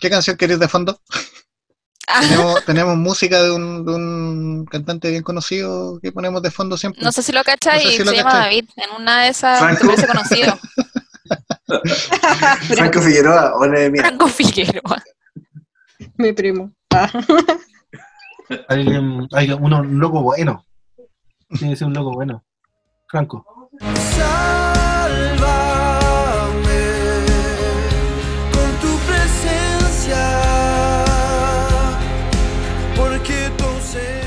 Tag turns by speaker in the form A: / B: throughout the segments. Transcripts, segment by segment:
A: ¿Qué canción queréis de fondo? Ah. tenemos, música de un, cantante bien conocido que ponemos de fondo siempre.
B: No sé si lo cachai, y se llama David. En una de esas Franco. parece conocido.
C: Franco Figueroa,
B: Franco Figueroa.
D: Mi primo.
E: hay, hay uno, un loco bueno. Tiene que ser un loco bueno. Franco.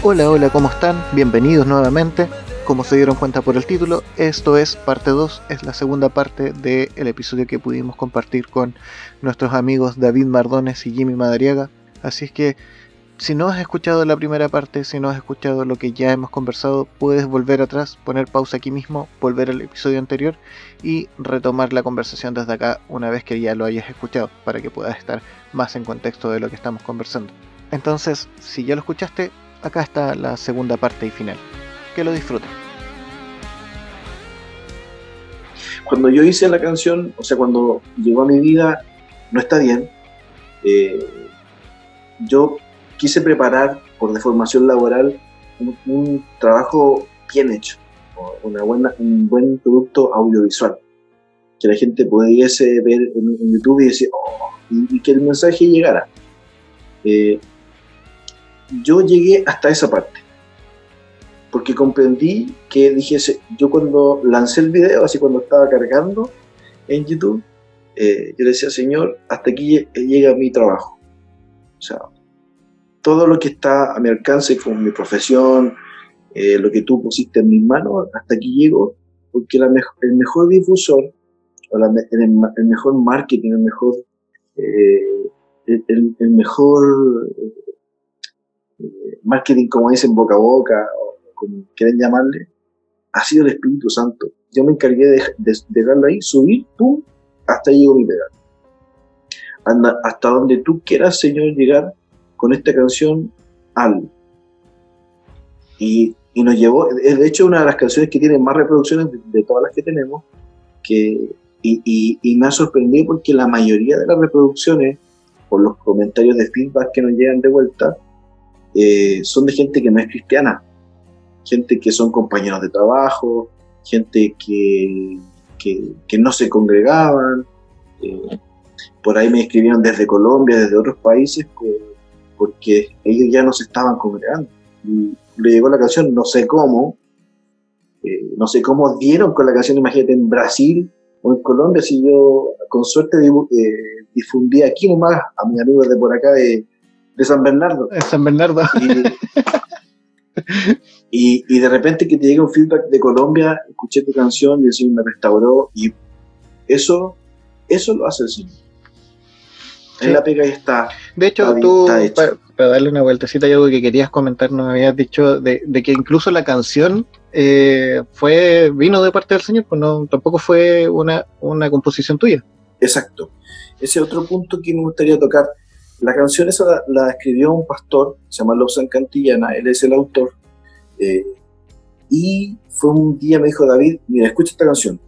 A: Hola, hola, ¿cómo están? Bienvenidos nuevamente. Como se dieron cuenta por el título, esto es parte 2, es la segunda parte del episodio que pudimos compartir con nuestros amigos David Mardones y Jimmy Madariaga. Así es que si no has escuchado la primera parte, si no has escuchado lo que ya hemos conversado, puedes volver atrás, poner pausa aquí mismo, volver al episodio anterior y retomar la conversación desde acá una vez que ya lo hayas escuchado, para que puedas estar más en contexto de lo que estamos conversando. Entonces, si ya lo escuchaste, acá está la segunda parte y final. Que lo disfruten.
C: Cuando yo hice la canción, o sea, cuando llegó a mi vida, no está bien. Eh, yo quise preparar por deformación laboral un, trabajo bien hecho, una buena, un buen producto audiovisual, que la gente pudiese ver en, YouTube y decir, oh", y, que el mensaje llegara. Eh, yo llegué hasta esa parte. Porque comprendí que dije, yo cuando lancé el video, así cuando estaba cargando en YouTube, eh, yo decía, Señor, hasta aquí llega mi trabajo. O sea, todo lo que está a mi alcance con mi profesión, eh, lo que tú pusiste en mis manos, hasta aquí llego, porque el mejor difusor, el, mejor marketing, el mejor, eh, el, mejor marketing, como dicen, boca a boca, o como quieren llamarle, ha sido el Espíritu Santo. Yo me encargué de, dejarlo ahí, subir, pum, hasta ahí llegó mi pedal. Anda, hasta donde tú quieras, Señor, llegar con esta canción, al Y, y, nos llevó, es de hecho una de las canciones que tiene más reproducciones de, todas las que tenemos, que, y, y, me ha sorprendido porque la mayoría de las reproducciones, por los comentarios de feedback que nos llegan de vuelta, eh, son de gente que no es cristiana, gente que son compañeros de trabajo, gente que, que, no se congregaban. Eh, por ahí me escribieron desde Colombia, desde otros países, porque ellos ya no se estaban congregando. Le llegó la canción, no sé cómo, eh, no sé cómo dieron con la canción, imagínate, en Brasil o en Colombia, si yo con suerte difundí aquí nomás a mis amigos de por acá de, de San Bernardo.
A: De San Bernardo.
C: Y, y, de repente que te llega un feedback de Colombia, escuché tu canción y el Señor me restauró y eso, eso lo hace el Señor. En la pega y está.
A: De hecho, tú, para, darle una vueltecita, hay algo que querías comentar, nos habías dicho de, de que incluso la canción eh, fue vino de parte del Señor, pues no, tampoco fue una, una composición tuya.
C: Exacto. Ese otro punto que me gustaría tocar la canción esa la, escribió un pastor, se llama Lobsan Cantillana, él es el autor. Eh, y fue un día, me dijo David, mira, escucha esta canción.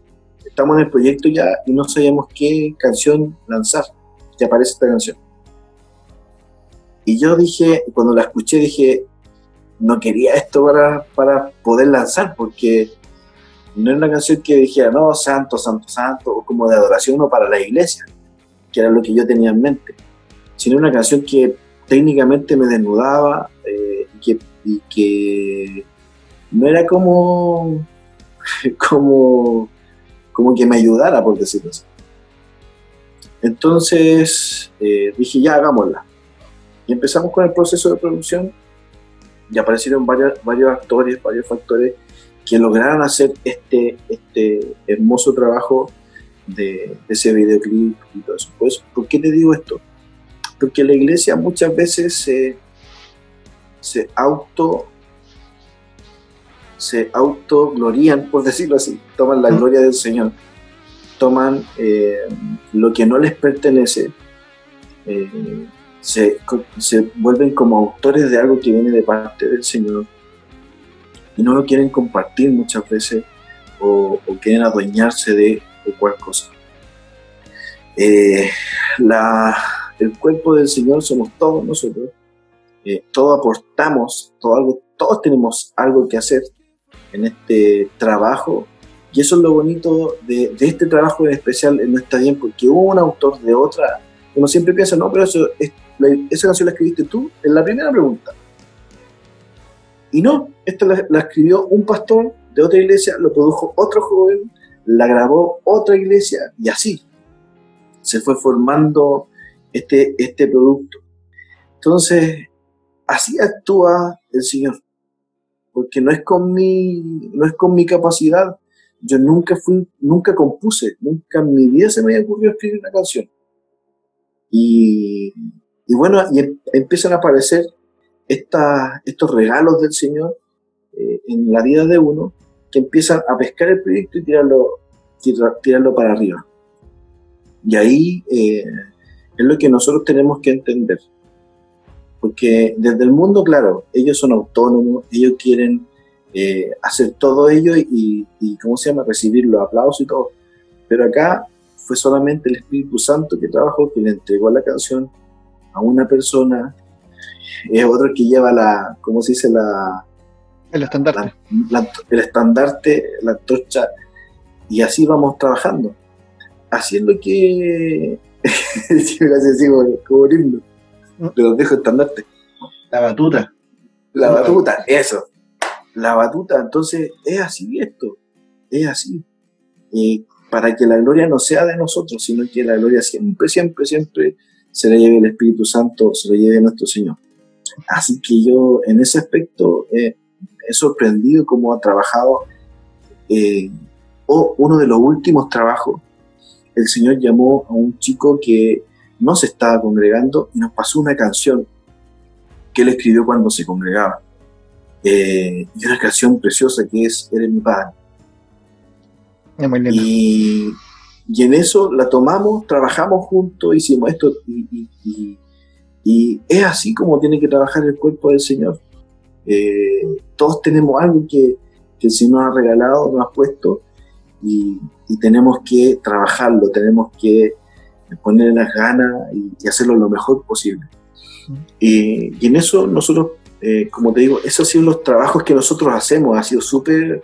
C: Estamos en el proyecto ya y no sabemos qué canción lanzar. Ya aparece esta canción. Y yo dije, cuando la escuché, dije, no quería esto para, para poder lanzar, porque no era una canción que dijera, no, santo, santo, santo, o como de adoración o para la iglesia, que era lo que yo tenía en mente sino una canción que técnicamente me desnudaba eh, y, que, no era como, como, como que me ayudara, por decirlo así. Entonces eh, dije, ya hagámosla. Y empezamos con el proceso de producción y aparecieron varios, varios actores, varios factores que lograron hacer este, este hermoso trabajo de, ese videoclip y todo eso. Pues, ¿Por qué te digo esto? Porque la iglesia muchas veces se, se auto se autoglorían, por decirlo así, toman la gloria del Señor, toman eh, lo que no les pertenece, eh, se, vuelven como autores de algo que viene de parte del Señor y no lo quieren compartir muchas veces o, quieren adueñarse de, cualquier cosa. Eh, la, el cuerpo del Señor somos todos nosotros, eh, todos aportamos, todo algo, todos tenemos algo que hacer en este trabajo. Y eso es lo bonito de, este trabajo en especial No está bien, porque un autor de otra, uno siempre piensa, no, pero eso esa canción la escribiste tú, en la primera pregunta. Y no, esta la, escribió un pastor de otra iglesia, lo produjo otro joven, la grabó otra iglesia y así se fue formando este, este producto. Entonces, así actúa el Señor, porque no es con mi, no es con mi capacidad. Yo nunca fui, nunca compuse, nunca en mi vida se me había ocurrido escribir una canción. Y, bueno, y em, empiezan a aparecer estos regalos del Señor eh, en la vida de uno que empiezan a pescar el proyecto y tirarlo, tirarlo para arriba. Y ahí eh, es lo que nosotros tenemos que entender. Porque desde el mundo, claro, ellos son autónomos, ellos quieren eh, hacer todo ello y, y, ¿cómo se llama?, recibir los aplausos y todo. Pero acá fue solamente el Espíritu Santo que trabajó, que le entregó la canción a una persona, es otro que lleva la, ¿cómo se dice? La,
A: el estandarte.
C: el estandarte, la antorcha, y así vamos trabajando, haciendo que, así como, como himno, pero mm. dejo estandarte.
E: La batuta.
C: La batuta, eso. La batuta, entonces es así esto, es así. Y para que la gloria no sea de nosotros, sino que la gloria siempre, siempre, siempre se la lleve el Espíritu Santo, se la lleve nuestro Señor. Así que yo en ese aspecto eh, he sorprendido cómo ha trabajado. Eh, o uno de los últimos trabajos, el Señor llamó a un chico que no se estaba congregando y nos pasó una canción que él escribió cuando se congregaba. Eh, y una canción preciosa que es Eres mi padre. y, y, en eso la tomamos, trabajamos juntos, hicimos esto y, y, es así como tiene que trabajar el cuerpo del Señor. Eh, todos tenemos algo que, que el Señor nos ha regalado, nos ha puesto y, tenemos que trabajarlo, tenemos que poner las ganas y, hacerlo lo mejor posible. y en eso nosotros, eh, como te digo, esos han sido los trabajos que nosotros hacemos, ha sido súper,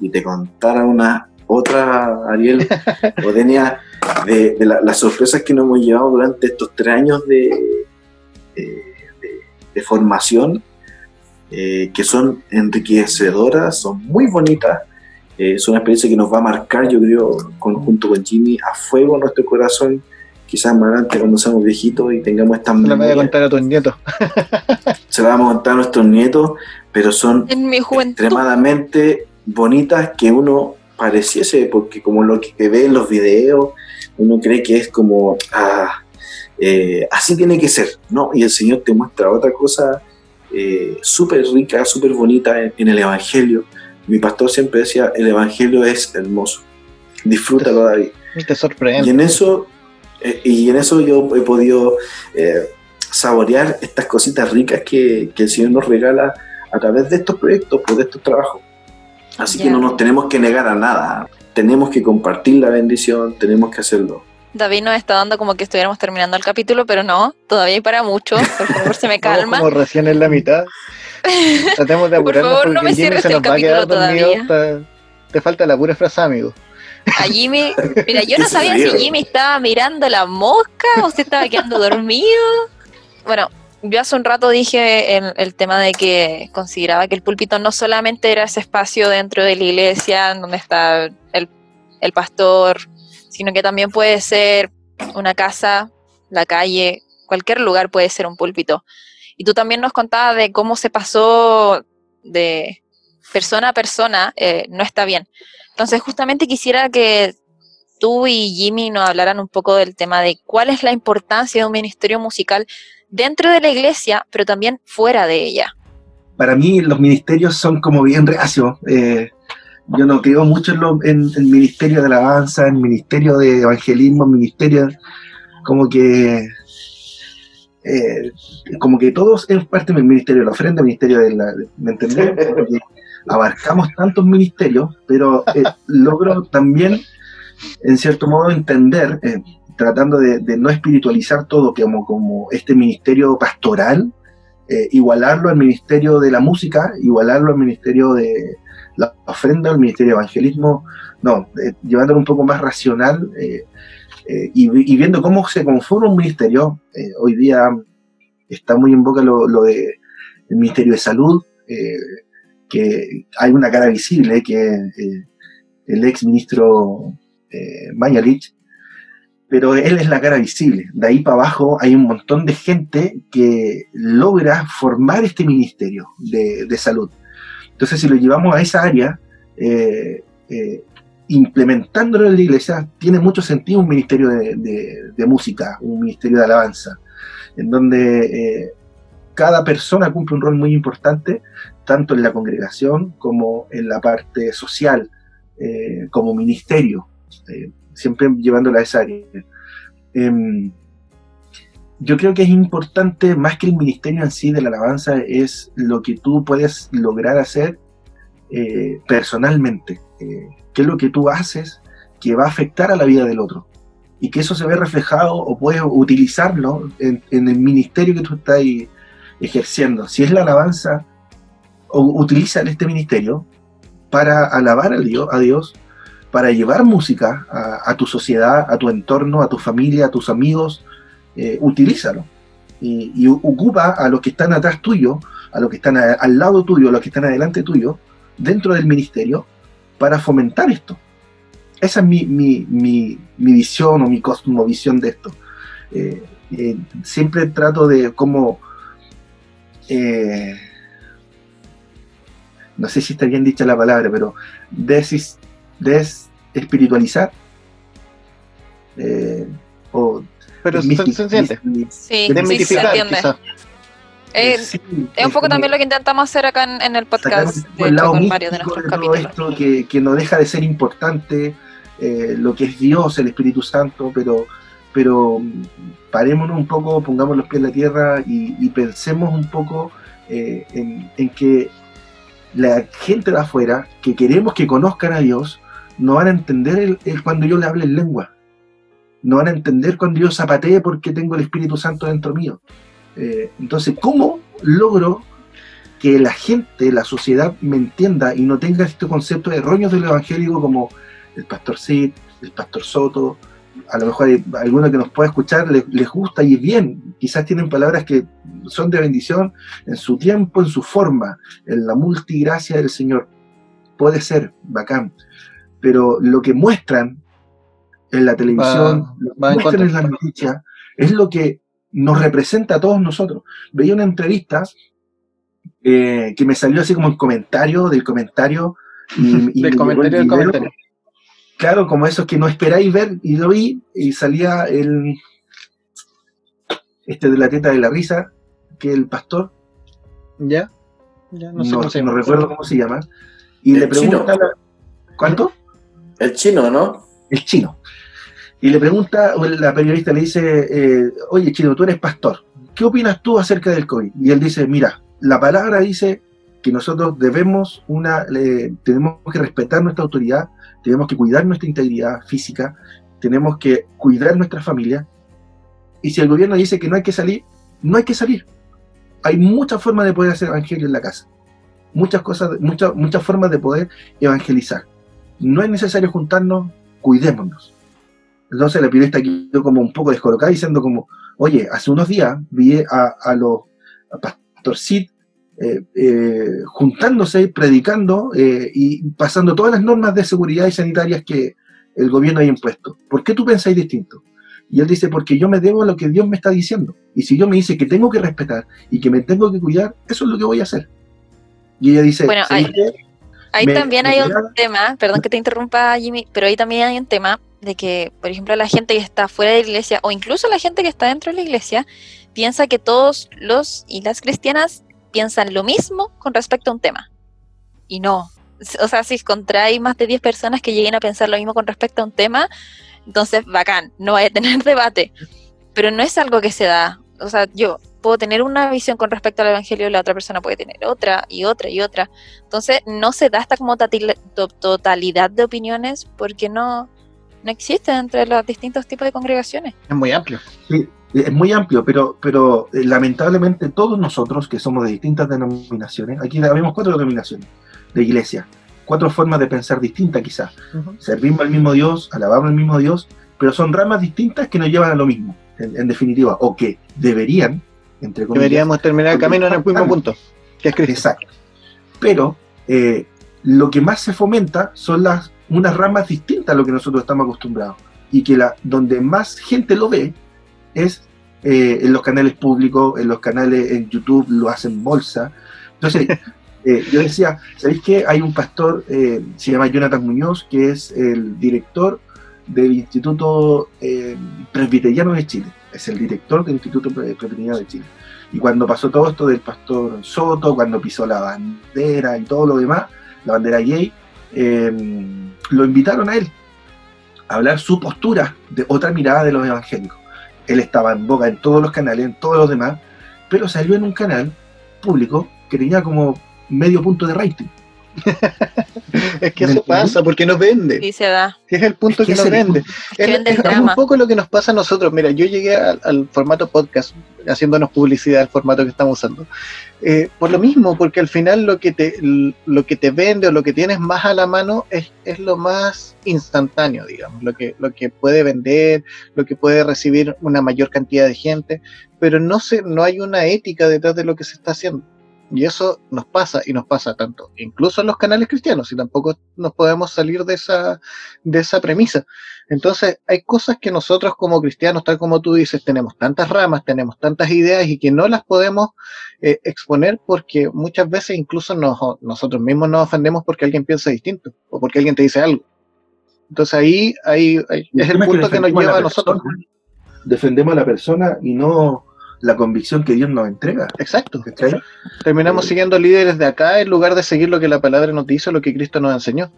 C: y te contara una otra, Ariel, o tenía de, las sorpresas que nos hemos llevado durante estos tres años de, de, formación, eh, que son enriquecedoras, son muy bonitas, eh, es una experiencia que nos va a marcar, yo creo, junto con Jimmy, a fuego nuestro corazón. Quizás más adelante, cuando seamos viejitos y tengamos esta.
A: Se la voy a contar a tus nietos.
C: se la vamos a contar a nuestros nietos, pero son extremadamente bonitas que uno pareciese, porque como lo que ve en los videos, uno cree que es como, ah, eh, así tiene que ser, ¿no? Y el Señor te muestra otra cosa eh, súper rica, súper bonita en, el Evangelio. Mi pastor siempre decía, el Evangelio es hermoso, disfrútalo David.
A: Te sorprende.
C: Y en eso, eh, y en eso yo he podido saborear estas cositas ricas que, el Señor nos regala a través de estos proyectos, pues, de estos trabajos. Así que no nos tenemos que negar a nada, tenemos que compartir la bendición, tenemos que hacerlo.
B: David nos está dando como que estuviéramos terminando el capítulo, pero no, todavía hay para mucho. Por favor, se me calma.
A: como recién en la mitad. Tratemos de apurarnos
B: Por favor, no me cierres el capítulo todavía.
A: Te, falta la pura frase, amigo.
B: A Jimmy, mira, yo no sabía si Jimmy estaba mirando la mosca o si estaba quedando dormido. Bueno, yo hace un rato dije el, el, tema de que consideraba que el púlpito no solamente era ese espacio dentro de la iglesia donde está el, el pastor, sino que también puede ser una casa, la calle, cualquier lugar puede ser un púlpito. Y tú también nos contabas de cómo se pasó de persona a persona, eh, no está bien. Entonces, justamente quisiera que tú y Jimmy nos hablaran un poco del tema de cuál es la importancia de un ministerio musical dentro de la iglesia, pero también fuera de ella.
E: Para mí los ministerios son como bien reacios. Eh, yo no creo mucho en, el ministerio de alabanza, en el ministerio de evangelismo, en ministerio como que eh, como que todos es parte del ministerio de la ofrenda, el ministerio de la, ¿me entendés? abarcamos tantos ministerios, pero eh, logro también, en cierto modo, entender, eh, tratando de, no espiritualizar todo como, como este ministerio pastoral, igualarlo al ministerio de la música, igualarlo al ministerio de la ofrenda, al ministerio de evangelismo, no, llevándolo un poco más racional eh, y, viendo cómo se conforma un ministerio. hoy día está muy en boca lo, lo de Ministerio de Salud, que hay una cara visible, que el ex ministro Mañalich, pero él es la cara visible. De ahí para abajo hay un montón de gente que logra formar este ministerio de, salud. Entonces, si lo llevamos a esa área, eh, eh, implementándolo en la iglesia, tiene mucho sentido un ministerio de, música, un ministerio de alabanza, en donde eh, cada persona cumple un rol muy importante, tanto en la congregación como en la parte social, como ministerio siempre llevándola a esa área. Em, yo creo que es importante, más que el ministerio en sí de la alabanza, es lo que tú puedes lograr hacer eh, personalmente. ¿Qué es lo que tú haces que va a afectar a la vida del otro? Y que eso se ve reflejado o puedes utilizarlo en, el ministerio que tú estás ejerciendo. Si es la alabanza, o utiliza este ministerio para alabar a Dios, a Dios para llevar música a, tu sociedad, a tu entorno, a tu familia, a tus amigos, eh, utilízalo. Y, ocupa a los que están atrás tuyo, a los que están al lado tuyo, a los que están adelante tuyo, dentro del ministerio, para fomentar esto. Esa es mi, visión o mi cosmovisión de esto. Eh, eh, siempre trato de cómo... no sé si está bien dicha la palabra, pero desis, espiritualizar
A: eh, o
B: pero se, entiende sí, sí, se entiende eh, es un poco también lo que intentamos hacer acá en, el podcast
E: de el con varios de nuestros capítulos. Esto que, que, no deja de ser importante, eh, lo que es Dios, el Espíritu Santo, pero, pero mm, parémonos un poco, pongamos los pies en la tierra y, pensemos un poco en, en, que la gente de afuera, que queremos que conozcan a Dios, no van a entender el, cuando yo le hable en lengua. No van a entender cuando yo zapatee porque tengo el Espíritu Santo dentro mío. Eh, entonces, ¿cómo logro que la gente, la sociedad me entienda y no tenga este concepto de roños del evangélico como el pastor Sid, el pastor Soto? A lo mejor hay alguno que nos pueda escuchar, les, les gusta y bien. Quizás tienen palabras que son de bendición en su tiempo, en su forma, en la multigracia del Señor. Puede ser, bacán pero lo que muestran en la televisión, lo que muestran en las noticias, es lo que nos representa a todos nosotros. Veía una entrevista eh, que me salió así como el comentario del comentario.
A: Y, del comentario del comentario.
E: Claro, como esos que no esperáis ver, y lo vi, y salía el este de la teta de la risa, que el pastor.
A: ¿Ya? Ya,
E: no sé no, recuerdo cómo se llama. Y le pregunta. ¿Cuánto?
C: El chino, ¿no?
E: El chino. Y le pregunta, la periodista le dice, eh, oye chino, tú eres pastor, ¿qué opinas tú acerca del COVID? Y él dice, mira, la palabra dice que nosotros debemos una, tenemos que respetar nuestra autoridad, tenemos que cuidar nuestra integridad física, tenemos que cuidar nuestra familia. Y si el gobierno dice que no hay que salir, no hay que salir. Hay muchas formas de poder hacer evangelio en la casa. Muchas cosas, muchas, muchas formas de poder evangelizar no es necesario juntarnos, cuidémonos. Entonces la periodista quedó como un poco descolocada diciendo como, oye, hace unos días vi a, los Pastor Cid eh, eh, juntándose, predicando eh, y pasando todas las normas de seguridad y sanitarias que el gobierno ha impuesto. ¿Por qué tú pensáis distinto? Y él dice, porque yo me debo a lo que Dios me está diciendo. Y si yo me dice que tengo que respetar y que me tengo que cuidar, eso es lo que voy a hacer. Y ella dice,
B: bueno, Ahí también hay un tema, perdón que te interrumpa Jimmy, pero ahí también hay un tema de que, por ejemplo, la gente que está fuera de la iglesia o incluso la gente que está dentro de la iglesia piensa que todos los y las cristianas piensan lo mismo con respecto a un tema. Y no. O sea, si hay más de 10 personas que lleguen a pensar lo mismo con respecto a un tema, entonces bacán, no hay a tener debate. Pero no es algo que se da. O sea, yo puedo tener una visión con respecto al Evangelio y la otra persona puede tener otra y otra y otra. Entonces no se da esta como totalidad de opiniones porque no, no existe entre los distintos tipos de congregaciones.
A: Es muy amplio.
E: Sí, es muy amplio, pero, pero eh, lamentablemente todos nosotros que somos de distintas denominaciones, aquí vemos cuatro denominaciones de iglesia, cuatro formas de pensar distintas quizás. Servimos al mismo Dios, alabamos al mismo Dios, pero son ramas distintas que nos llevan a lo mismo, en, definitiva, o que deberían, entre comillas.
A: Deberíamos terminar el camino en el mismo punto, que es Cristo.
E: Exacto. Pero eh, lo que más se fomenta son las unas ramas distintas a lo que nosotros estamos acostumbrados y que la, donde más gente lo ve es eh, en los canales públicos, en los canales en YouTube, lo hacen bolsa. Entonces, eh, yo decía, ¿sabéis qué? Hay un pastor, eh, se llama Jonathan Muñoz, que es el director del Instituto Presbiteriano de Chile. Es el director del Instituto Presbiteriano de Chile. Y cuando pasó todo esto del pastor Soto, cuando pisó la bandera y todo lo demás, la bandera gay, lo invitaron a él a hablar su postura de otra mirada de los evangélicos. Él estaba en boca en todos los canales, en todos los demás, pero salió en un canal público que tenía como medio punto de rating.
A: es que eso pasa, porque nos vende.
B: Sí, se da.
A: Es el punto que, nos vende. Es, un poco lo que nos pasa a nosotros. Mira, yo llegué al, formato podcast, haciéndonos publicidad al formato que estamos usando. Eh, por lo mismo, porque al final lo que te, lo que te vende o lo que tienes más a la mano es, es lo más instantáneo, digamos, lo que, lo que puede vender, lo que puede recibir una mayor cantidad de gente, pero no, se, no hay una ética detrás de lo que se está haciendo. Y eso nos pasa y nos pasa tanto, incluso en los canales cristianos, y tampoco nos podemos salir de esa, de esa premisa. Entonces, hay cosas que nosotros como cristianos, tal como tú dices, tenemos tantas ramas, tenemos tantas ideas y que no las podemos eh, exponer porque muchas veces incluso nosotros mismos nos ofendemos porque alguien piensa distinto o porque alguien te dice algo. Entonces ahí, ahí, es el punto que, nos lleva a nosotros.
E: Defendemos a la persona y no la convicción que Dios nos entrega.
A: Exacto. Terminamos eh, siguiendo líderes de acá en lugar de seguir lo que la palabra nos dice, lo que Cristo nos enseñó.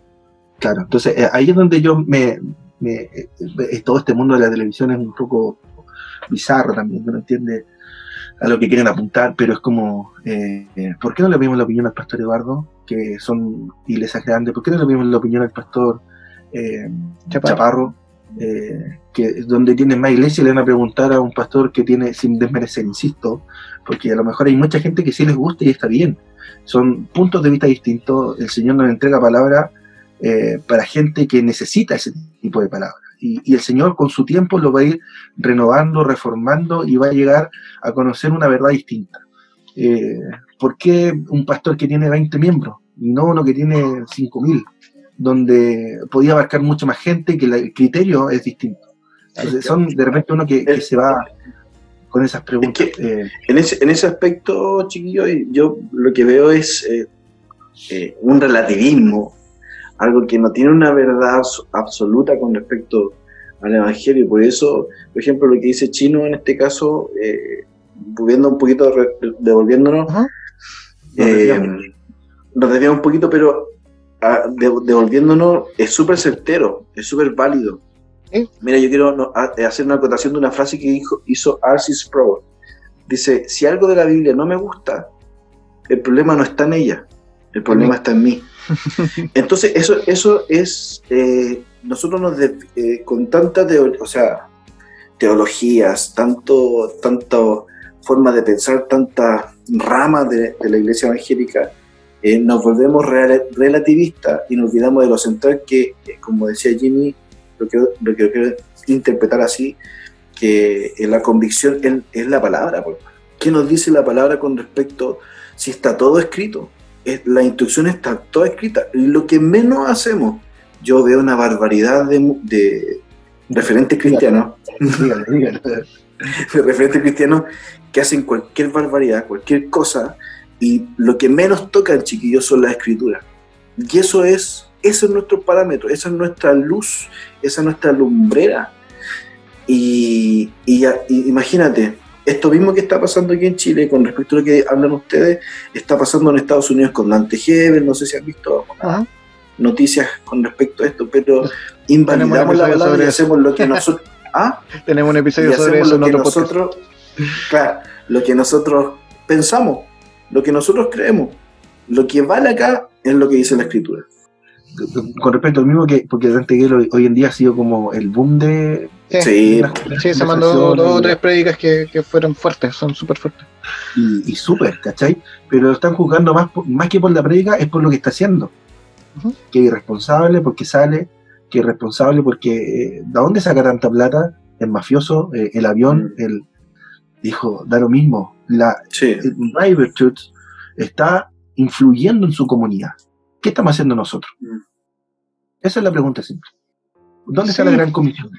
E: Claro, entonces eh, ahí es donde yo me, eh, Todo este mundo de la televisión es un poco bizarro también, no entiende a lo que quieren apuntar, pero es como, ¿por qué no le vimos la opinión al pastor Eduardo, que son iglesias grandes? ¿Por qué no le vimos la opinión al pastor Chaparro eh, donde tienen más iglesia le van a preguntar a un pastor que tiene, sin desmerecer, insisto, porque a lo mejor hay mucha gente que sí les gusta y está bien. Son puntos de vista distintos. El Señor nos entrega palabra eh, para gente que necesita ese tipo de palabras. Y, el Señor con su tiempo lo va a ir renovando, reformando y va a llegar a conocer una verdad distinta. Eh, ¿Por qué un pastor que tiene 20 miembros y no uno que tiene 5.000? Donde podía abarcar mucha más gente que el criterio es distinto. son de repente uno que, se va con esas preguntas.
C: Eh. en, ese, en ese aspecto, chiquillo, yo lo que veo es eh, eh, un relativismo, algo que no tiene una verdad absoluta con respecto al Evangelio. Por eso, por ejemplo, lo que dice Chino en este caso, volviendo un poquito, devolviéndonos, nos desviamos un poquito, pero devolviéndonos, es súper certero, es súper válido. Mira, yo quiero hacer una acotación de una frase que dijo, hizo Arcis Sproul. Dice, si algo de la Biblia no me gusta, el problema no está en ella, el problema está en mí. Entonces, eso, eso es, eh, nosotros nos eh, con tantas o sea, teologías, tanto, tanto forma de pensar, tantas ramas de la iglesia evangélica, eh, nos volvemos relativistas y nos olvidamos de lo central que, eh, como decía Jimmy, lo que, lo quiero interpretar así, que la convicción es, la palabra. ¿Qué nos dice la palabra con respecto si está todo escrito? la instrucción está toda escrita. Lo que menos hacemos, yo veo una barbaridad de, referentes cristianos, de referentes cristianos que hacen cualquier barbaridad, cualquier cosa, y lo que menos tocan, chiquillos, son las escrituras. Y eso es, ese es nuestro parámetro, esa es nuestra luz, esa es nuestra lumbrera. Y, imagínate, esto mismo que está pasando aquí en Chile con respecto a lo que hablan ustedes, está pasando en Estados Unidos con Dante Hebel, no sé si han visto noticias con respecto a esto, pero invalidamos la palabra y hacemos lo que nosotros... ¿Ah?
A: Tenemos un episodio sobre eso
C: que nosotros, claro, lo que nosotros pensamos lo que nosotros creemos. Lo que vale acá es lo que dice la escritura.
E: con respecto al mismo que, porque Dante Gebel hoy, hoy en día ha sido como el boom de.
A: Sí,
C: Sí,
A: sí, se mandó dos o
E: y-
A: tres prédicas que, que fueron fuertes, son súper fuertes.
E: y, y súper, ¿cachai? Pero lo están juzgando más, por- más que por la predica, es por lo que está haciendo.
A: Ujú.
E: Que es irresponsable porque sale, que es irresponsable porque eh, ¿de dónde saca tanta plata? El mafioso, eh, el avión,
C: Mm.
E: el dijo, da lo mismo. La,
C: Sí.
E: Riverchurch está influyendo en su comunidad. ¿Qué estamos haciendo nosotros?
C: Mm.
E: Esa es la pregunta simple. ¿Dónde está la gran comisión?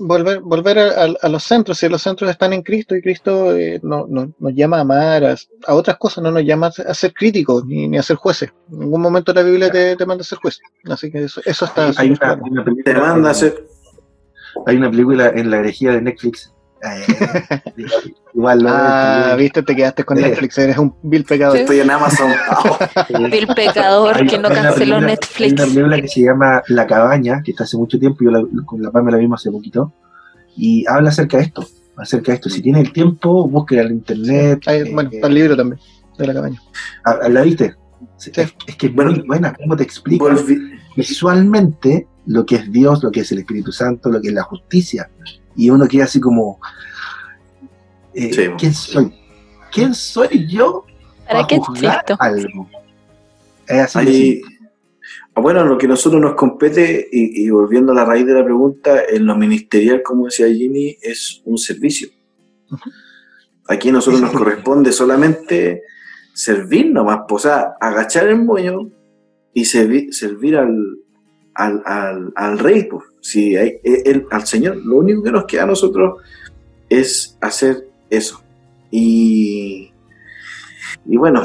A: Volver, volver a, a- a los centros, si los centros están en Cristo y Cristo eh, no, no- nos llama a amar, a, a otras cosas, no nos llama a ser críticos ni, ni a ser jueces. En ningún momento la Biblia te, te manda a ser juez. Así que eso, eso está
E: Hay una, una
C: Te
E: película,
C: manda a
E: hay una película en la herejía de Netflix. Eh, igual lo
A: Ah, viste, te quedaste con. Netflix, eres un vil pecador.
B: Sí.
C: Estoy en Amazon.
B: El pecador
E: Hay-
B: que no
E: hay una
B: canceló
E: película-
B: Netflix.
E: Hay una película que se llama La Cabaña, que está hace mucho tiempo, yo la- con la Pame la vimos hace poquito, y habla acerca de esto, acerca de esto. Si tienes el tiempo, búsquela en internet.
A: Hay-
E: eh,
A: bueno, está el libro también, de la cabaña.
E: ah, ¿La viste?
A: Sí.
E: Es, es que es
C: Bueno,
E: muy buena, cómo te explica
C: Volví-
E: visualmente lo que es Dios, lo que es el Espíritu Santo, lo que es la justicia. Y uno queda así como, eh,
C: Sí.
E: ¿quién soy? ¿Quién soy yo
B: ¿Para qué
E: juzgar
B: existo?
E: algo? Es así
C: Ahí-. Ah, Bueno, lo que a nosotros nos compete, y, y volviendo a la raíz de la pregunta, en lo ministerial, como decía Ginny, es un servicio. Aquí a nosotros nos corresponde solamente servir nomás, pues, o sea, agachar el moño y servi- servir al, al, al, al rey, pues. Si hay, él- al Señor. Lo único que nos queda a nosotros es hacer eso. Y, y bueno,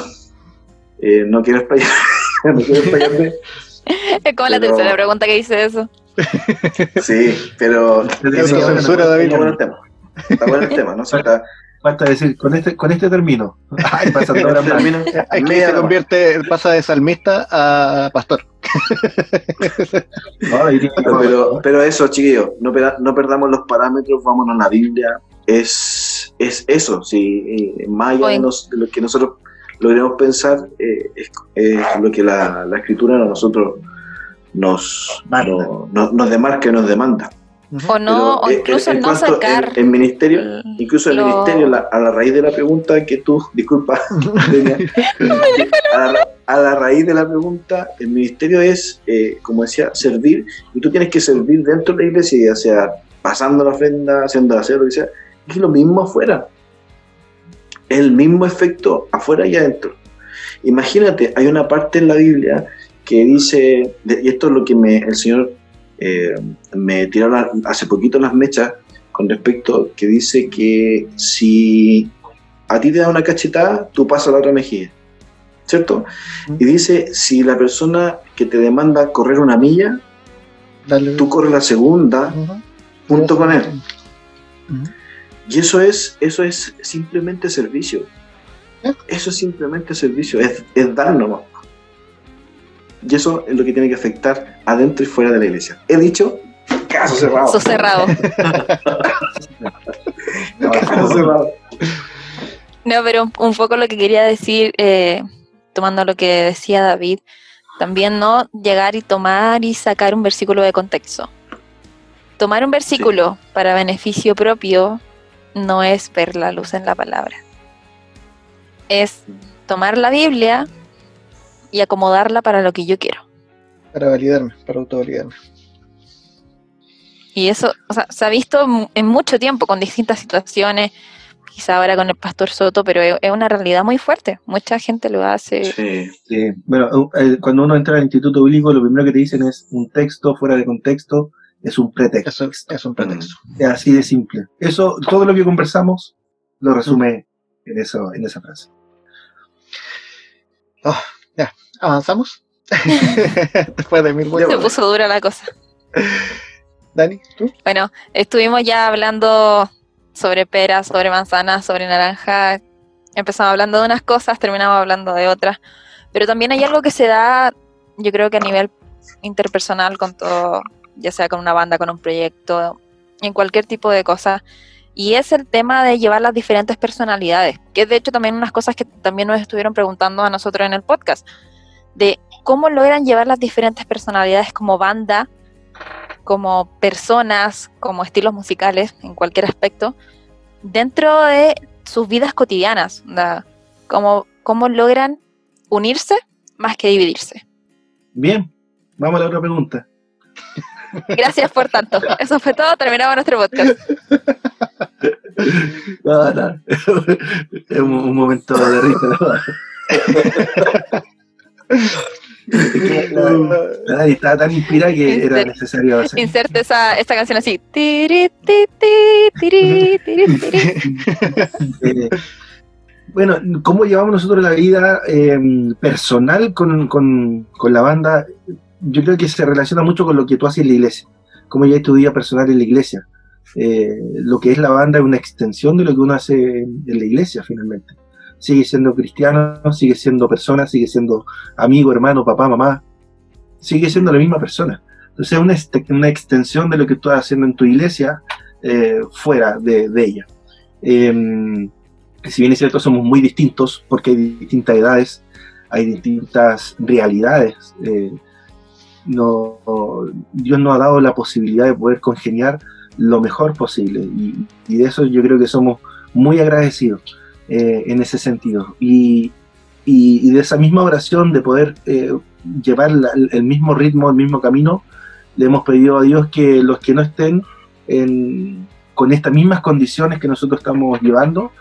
C: eh, no quiero espallar, no quiero espallarme.
B: Es como la tercera pregunta que dice eso.
C: Sí, pero
A: Eso censura, David.
C: está bueno el tema. Está bueno el tema, ¿no? O sea, está-
E: Basta decir, con este, con este término. Ay,
A: Es que
C: media
A: se convierte, pasa de salmista a pastor.
C: Pero, pero eso, chiquillos, no, no perdamos los parámetros, vámonos a la Biblia. Es, es eso, sí, eh, más allá de, nos- de lo que nosotros logremos pensar, eh, es, es lo que la, la escritura a nosotros nos, no- no- nos demarca y nos demanda.
B: O no,
C: Pero,
B: o
C: eh,
B: incluso
C: en, en
B: no
C: cuanto-
B: sacar.
C: En, en ministerio,
B: el-
C: incluso el
B: lo-
C: ministerio, la- a la raíz de la pregunta que tú, disculpa, Delia, a, la, a la raíz de la pregunta, el ministerio es, eh, como decía, servir, y tú tienes que servir dentro de la iglesia, ya sea pasando la ofrenda, haciendo la lo que sea, es lo mismo afuera. Es el mismo efecto afuera y adentro. Imagínate, hay una parte en la Biblia que dice, y esto es lo que me, el Señor eh, me la- hace poquito las mechas con respecto que dice que si a ti te da una cachetada, tú pasas la otra mejilla. ¿Cierto? Y dice, si la persona que te demanda correr una milla,
A: Dale.
C: tú corres la segunda junto con él. Y eso es, eso es simplemente servicio.
A: ¿Eh?
C: Eso es simplemente servicio, es, es dar nomás. Y eso es lo que tiene que afectar adentro y fuera de la iglesia. He dicho, caso cerrado. Caso cerrado.
B: No, pero un poco lo que quería decir, eh, tomando lo que decía David, también no llegar y tomar y sacar un versículo de contexto. Tomar un versículo para beneficio propio no es ver la luz en la palabra. Es tomar la Biblia y acomodarla para lo que yo quiero.
A: Para validarme, para autovalidarme.
B: Y eso, o sea, se ha visto en mucho tiempo con distintas situaciones, quizá ahora con el pastor Soto, pero es, una realidad muy fuerte. Mucha gente lo hace.
C: Sí.
E: Sí, bueno, eh, cuando uno entra al instituto bíblico, lo primero que te dicen es un texto fuera de contexto, es un pretexto.
A: Eso es un pretexto.
E: Es así de simple. Eso, todo lo que conversamos, lo resume en, eso, en esa frase.
A: ¿Avanzamos? Después de mil
B: Se
A: vueltas.
B: puso dura la cosa.
A: Dani, ¿tú?
B: Bueno, estuvimos ya hablando sobre peras, sobre manzanas, sobre naranja. Empezamos hablando de unas cosas, terminamos hablando de otras. Pero también hay algo que se da, yo creo que a nivel interpersonal con todo, ya sea con una banda, con un proyecto, en cualquier tipo de cosa. Y es el tema de llevar las diferentes personalidades, que es de hecho también unas cosas que también nos estuvieron preguntando a nosotros en el podcast, de cómo logran llevar las diferentes personalidades como banda, como personas, como estilos musicales, en cualquier aspecto, dentro de sus vidas cotidianas. Cómo, cómo logran unirse más que dividirse.
E: Bien, vamos a la otra pregunta.
B: Gracias por tanto. Eso fue todo. Terminamos nuestro podcast.
E: No, no. Es un, un momento de risa. ¿no? La estaba tan inspirada que era necesario hacer.
B: Inserte esa, esa canción así. Tiri, ti, ti, tiri, tiri, tiri.
E: Eh, bueno, ¿cómo llevamos nosotros la vida eh, personal con, con, con la banda? Yo creo que se relaciona mucho con lo que tú haces en la iglesia. ¿Cómo llevas tu vida personal en la iglesia? Eh, lo que es la banda es una extensión de lo que uno hace en la iglesia, finalmente. Sigue siendo cristiano, sigue siendo persona, sigue siendo amigo, hermano, papá, mamá. Sigue siendo la misma persona. Entonces es una, extensión de lo que tú estás haciendo en tu iglesia eh, fuera de, ella. Eh, si bien es cierto, somos muy distintos porque hay distintas edades, hay distintas realidades. eh, Dios nos ha dado la posibilidad de poder congeniar lo mejor posible y de eso yo creo que somos muy agradecidos eh, en ese sentido. Y, y- y de esa misma oración de poder eh, llevar la- el mismo ritmo, el mismo camino, le hemos pedido a Dios que los que no estén en- con estas mismas condiciones que nosotros estamos llevando,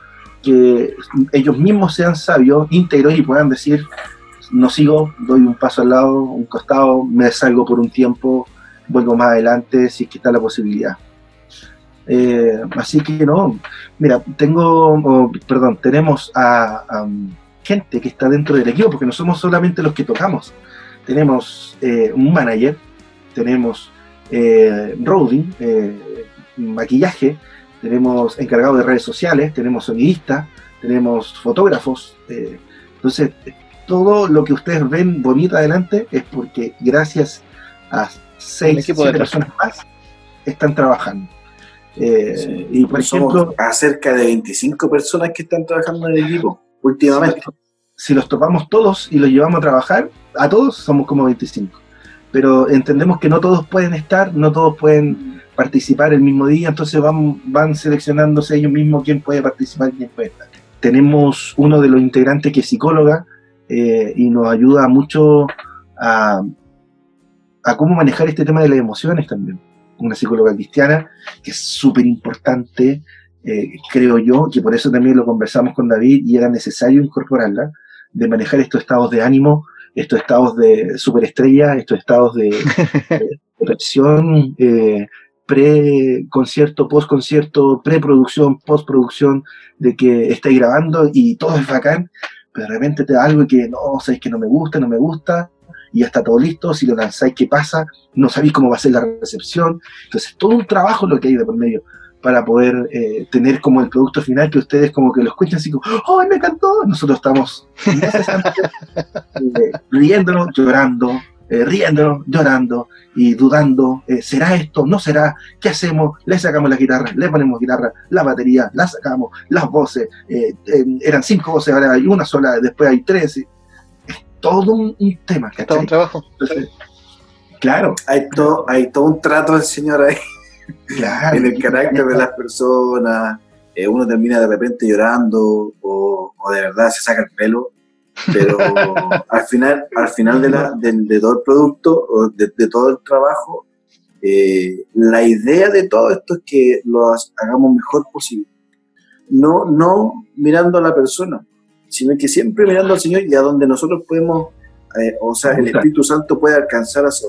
E: que ellos mismos sean sabios, íntegros y puedan decir, no sigo, doy un paso al lado, un costado, me salgo por un tiempo, vuelvo más adelante si es que está la posibilidad. Eh, así que no, mira, tengo, oh, perdón, tenemos a, a, um, gente que está dentro del equipo, porque no somos solamente los que tocamos. Tenemos eh, un manager, tenemos eh, roading, eh, maquillaje, tenemos encargado de redes sociales, tenemos sonidistas, tenemos fotógrafos. eh, entonces, todo lo que ustedes ven bonito adelante es porque gracias a seis, siete personas más están trabajando. Eh,
C: Sí.
E: y por
C: Somos
E: ejemplo,
C: a cerca de 25 personas que están trabajando en el equipo últimamente.
E: si los topamos todos y los llevamos a trabajar, a todos somos como 25. Pero entendemos que no todos pueden estar, no todos pueden participar el mismo día, entonces van, van seleccionándose ellos mismos quién puede participar y quién puede estar. Tenemos uno de los integrantes que es psicóloga eh, y nos ayuda mucho a, a cómo manejar este tema de las emociones también. Una psicóloga cristiana que es súper importante, eh, creo yo, que por eso también lo conversamos con David y era necesario incorporarla de manejar estos estados de ánimo, estos estados de superestrella, estos estados de, de eh, pre-concierto, post-concierto, preproducción, postproducción, de que estáis grabando y todo es bacán, pero de repente te da algo que no, sabéis que no me gusta, no me gusta, y ya está todo listo, si lo lanzáis, ¿qué pasa? No sabéis cómo va a ser la recepción. Entonces, todo un trabajo lo que hay de por medio para poder eh, tener como el producto final que ustedes como que lo escuchan así como, ¡oh, me encantó! Nosotros estamos eh, riéndonos, llorando, eh, riéndonos, llorando y dudando, eh, ¿será esto? ¿No será? ¿Qué hacemos? Le sacamos la guitarra, le ponemos guitarra, la batería, la sacamos, las voces, eh, eran cinco voces, ahora hay una sola, después hay tres. Todo un, un tema,
A: Es todo un
E: ¿cachai?
A: trabajo.
E: Entonces, claro,
C: Hay todo, hay todo un trato del señor ahí
E: claro.
C: en el carácter de las personas. Eh, uno termina de repente llorando o, o de verdad se saca el pelo, pero al final, al final de, la, del- de todo el producto, o de, de todo el trabajo, eh, la idea de todo esto es que lo ha- hagamos mejor posible. No, no mirando a la persona, sino que siempre mirando al Señor y a donde nosotros podemos, eh, o sea, el Espíritu Santo puede alcanzar a ser.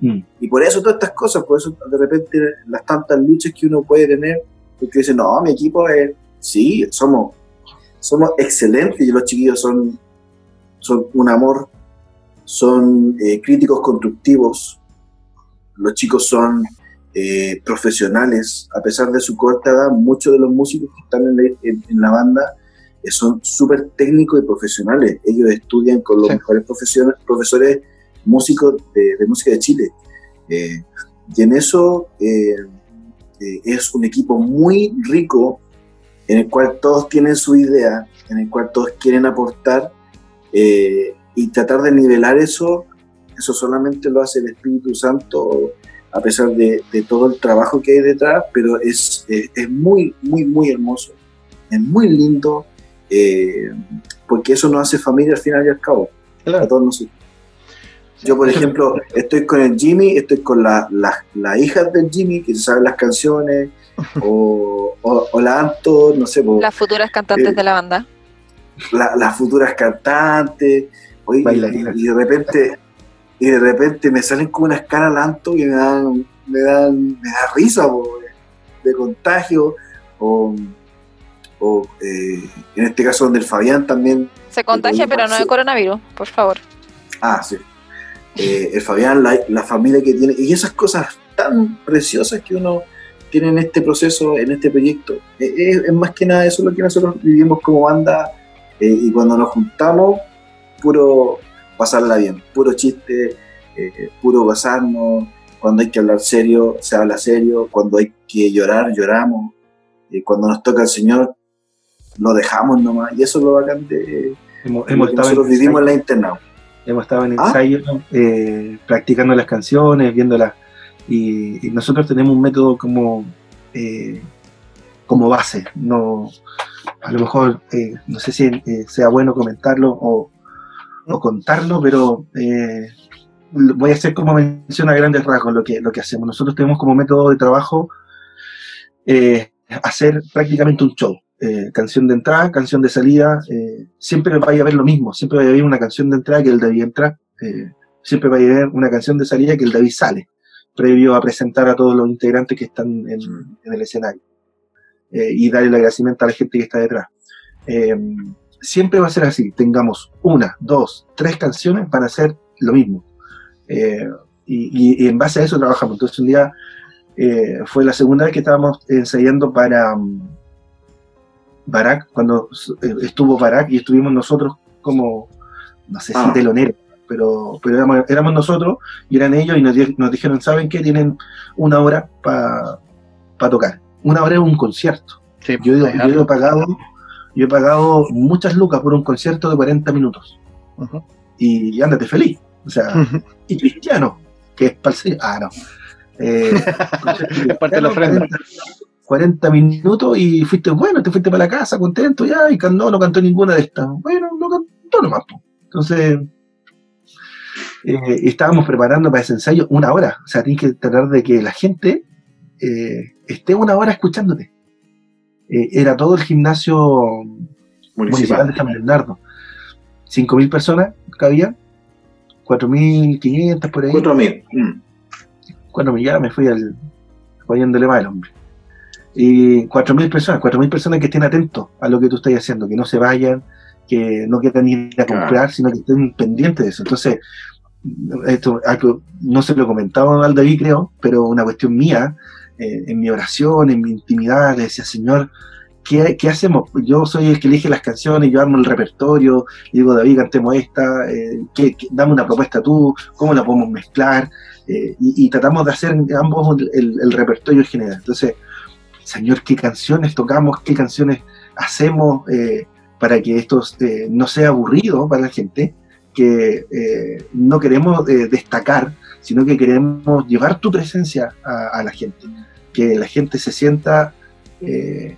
E: Mm.
C: Y por eso todas estas cosas, por eso de repente las tantas luchas que uno puede tener, porque dice, no, mi equipo es, sí, somos, somos excelentes y los chiquillos son, son un amor, son eh, críticos constructivos, los chicos son eh, profesionales, a pesar de su corta edad, muchos de los músicos que están en la, en- en la banda son súper técnicos y profesionales, ellos estudian con los
A: Sí.
C: mejores profesores músicos de, de música de Chile. Eh, y en eso eh, eh, es un equipo muy rico en el cual todos tienen su idea, en el cual todos quieren aportar eh, y tratar de nivelar eso eso solamente lo hace el Espíritu Santo a pesar de, todo el trabajo que hay detrás, pero es, es muy, muy, muy hermoso, es muy lindo, eh, porque eso nos hace familia al final y al cabo, a todos nosotros. Yo, por ejemplo, estoy con el Jimmy, estoy con las la, hijas del Jimmy, que saben las canciones, o, o, la Anto, no sé.
B: las futuras cantantes eh, de la banda.
C: las futuras cantantes, y, de repente y de repente me salen como una escala lanto y me dan, me dan, me da risa de contagio, o, eh, en este caso donde el Fabián también.
B: Se contagia, pero no de coronavirus, por favor.
C: Ah, sí. Eh, el Fabián, la, familia que tiene, y esas cosas tan preciosas que uno tiene en este proceso, en este proyecto. Eh, es, más que nada eso lo que nosotros vivimos como banda y cuando nos juntamos, puro pasarla bien, puro chiste, eh, puro pasarnos, cuando hay que hablar serio, se habla serio, cuando hay que llorar, lloramos, y cuando nos toca el Señor, lo dejamos nomás, y eso es lo bacán de hemos, nosotros vivimos en la internado.
E: Hemos estado en ¿Ah? ensayo, eh, practicando las canciones, viéndolas, y, nosotros tenemos un método como, eh, como base, no a lo mejor, no sé si sea bueno comentarlo o, o contarlo, pero eh, voy a hacer como mención a grandes rasgos lo que, lo que hacemos. Nosotros tenemos como método de trabajo eh, hacer prácticamente un show. Eh, canción de entrada, canción de salida, siempre vaya a haber lo mismo, siempre vaya a haber una canción de entrada que el David entra, siempre vaya a haber una canción de salida que el David sale, previo a presentar a todos los integrantes que están en, el escenario y darle el agradecimiento a la gente que está detrás siempre va a ser así, tengamos una, dos, tres canciones para hacer lo mismo. Eh, y, en base a eso trabajamos. Entonces un día eh, fue la segunda vez que estábamos ensayando para um, Barak, cuando eh, estuvo Barak y estuvimos nosotros como, no sé si ah. teloneros, pero, pero éramos, nosotros y eran ellos y nos, dijeron, ¿saben qué? Tienen una hora para tocar. Una hora es un concierto. yo, yo he pagado yo he pagado muchas lucas por un concierto de 40 minutos. Y ándate feliz. O sea, y cristiano, que es para Ah, no. Eh,
A: es parte de la ofrenda.
E: 40, minutos y fuiste bueno, te fuiste para la casa contento, ya, y no, no cantó ninguna de estas. Bueno, no cantó nomás. Entonces, eh, estábamos preparando para ese ensayo una hora. O sea, tienes que tratar de que la gente eh, esté una hora escuchándote. Eh, era todo el gimnasio municipal, de San Bernardo. 5.000 personas cabían, 4.500 por ahí.
C: 4.000. Mm.
E: 4.000, ya me fui al poniéndole mal, hombre. Y 4.000 personas, 4.000 personas que estén atentos a lo que tú estás haciendo, que no se vayan, que no quieran ir a comprar, sino que estén pendientes de eso. Entonces, esto no se lo comentaba al David, creo, pero una cuestión mía eh, en mi oración, en mi intimidad, le decía, Señor, ¿qué, ¿qué, hacemos? Yo soy el que elige las canciones, yo armo el repertorio, digo, David, cantemos esta, eh, dame una propuesta tú, ¿cómo la podemos mezclar? Eh, y, tratamos de hacer ambos el, repertorio general. Entonces, Señor, ¿qué canciones tocamos? ¿Qué canciones hacemos para que esto no sea aburrido para la gente? Que no queremos destacar, sino que queremos llevar tu presencia a, la gente, que la gente se sienta eh,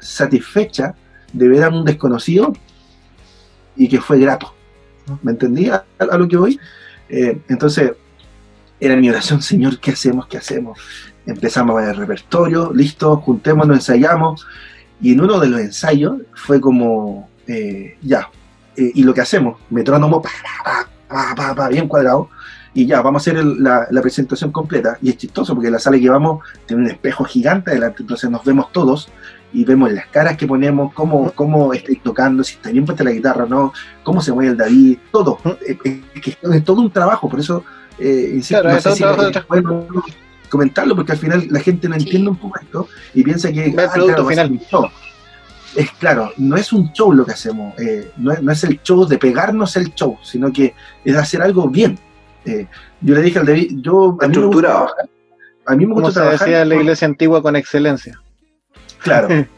E: satisfecha de ver a un desconocido y que fue grato. ¿Me entendía a, lo que voy? Eh, entonces, era mi oración, Señor, ¿qué hacemos? ¿Qué hacemos? Empezamos el repertorio, listo, juntémonos, ensayamos, y en uno de los ensayos fue como, eh, ya, y lo que hacemos, metrónomo, bien cuadrado, y ya, vamos a hacer la, presentación completa. Y es chistoso porque la sala que vamos tiene un espejo gigante delante, entonces nos vemos todos y vemos las caras que ponemos, cómo, cómo estáis tocando, si está bien puesta la guitarra o no, cómo se mueve el David, todo. Es, todo un trabajo, por eso, eh, insisto, no sé si comentarlo porque al final la gente no entiende un poco esto y piensa que
A: ah, claro, final.
E: Es claro, no es un show lo que hacemos, eh, no, es, no, es, el show de pegarnos el show, sino que es hacer algo bien. Eh, yo le dije al David, yo...
C: A mí me gusta
A: a mí me gusta Como se decía en la iglesia antigua con excelencia.
E: Claro.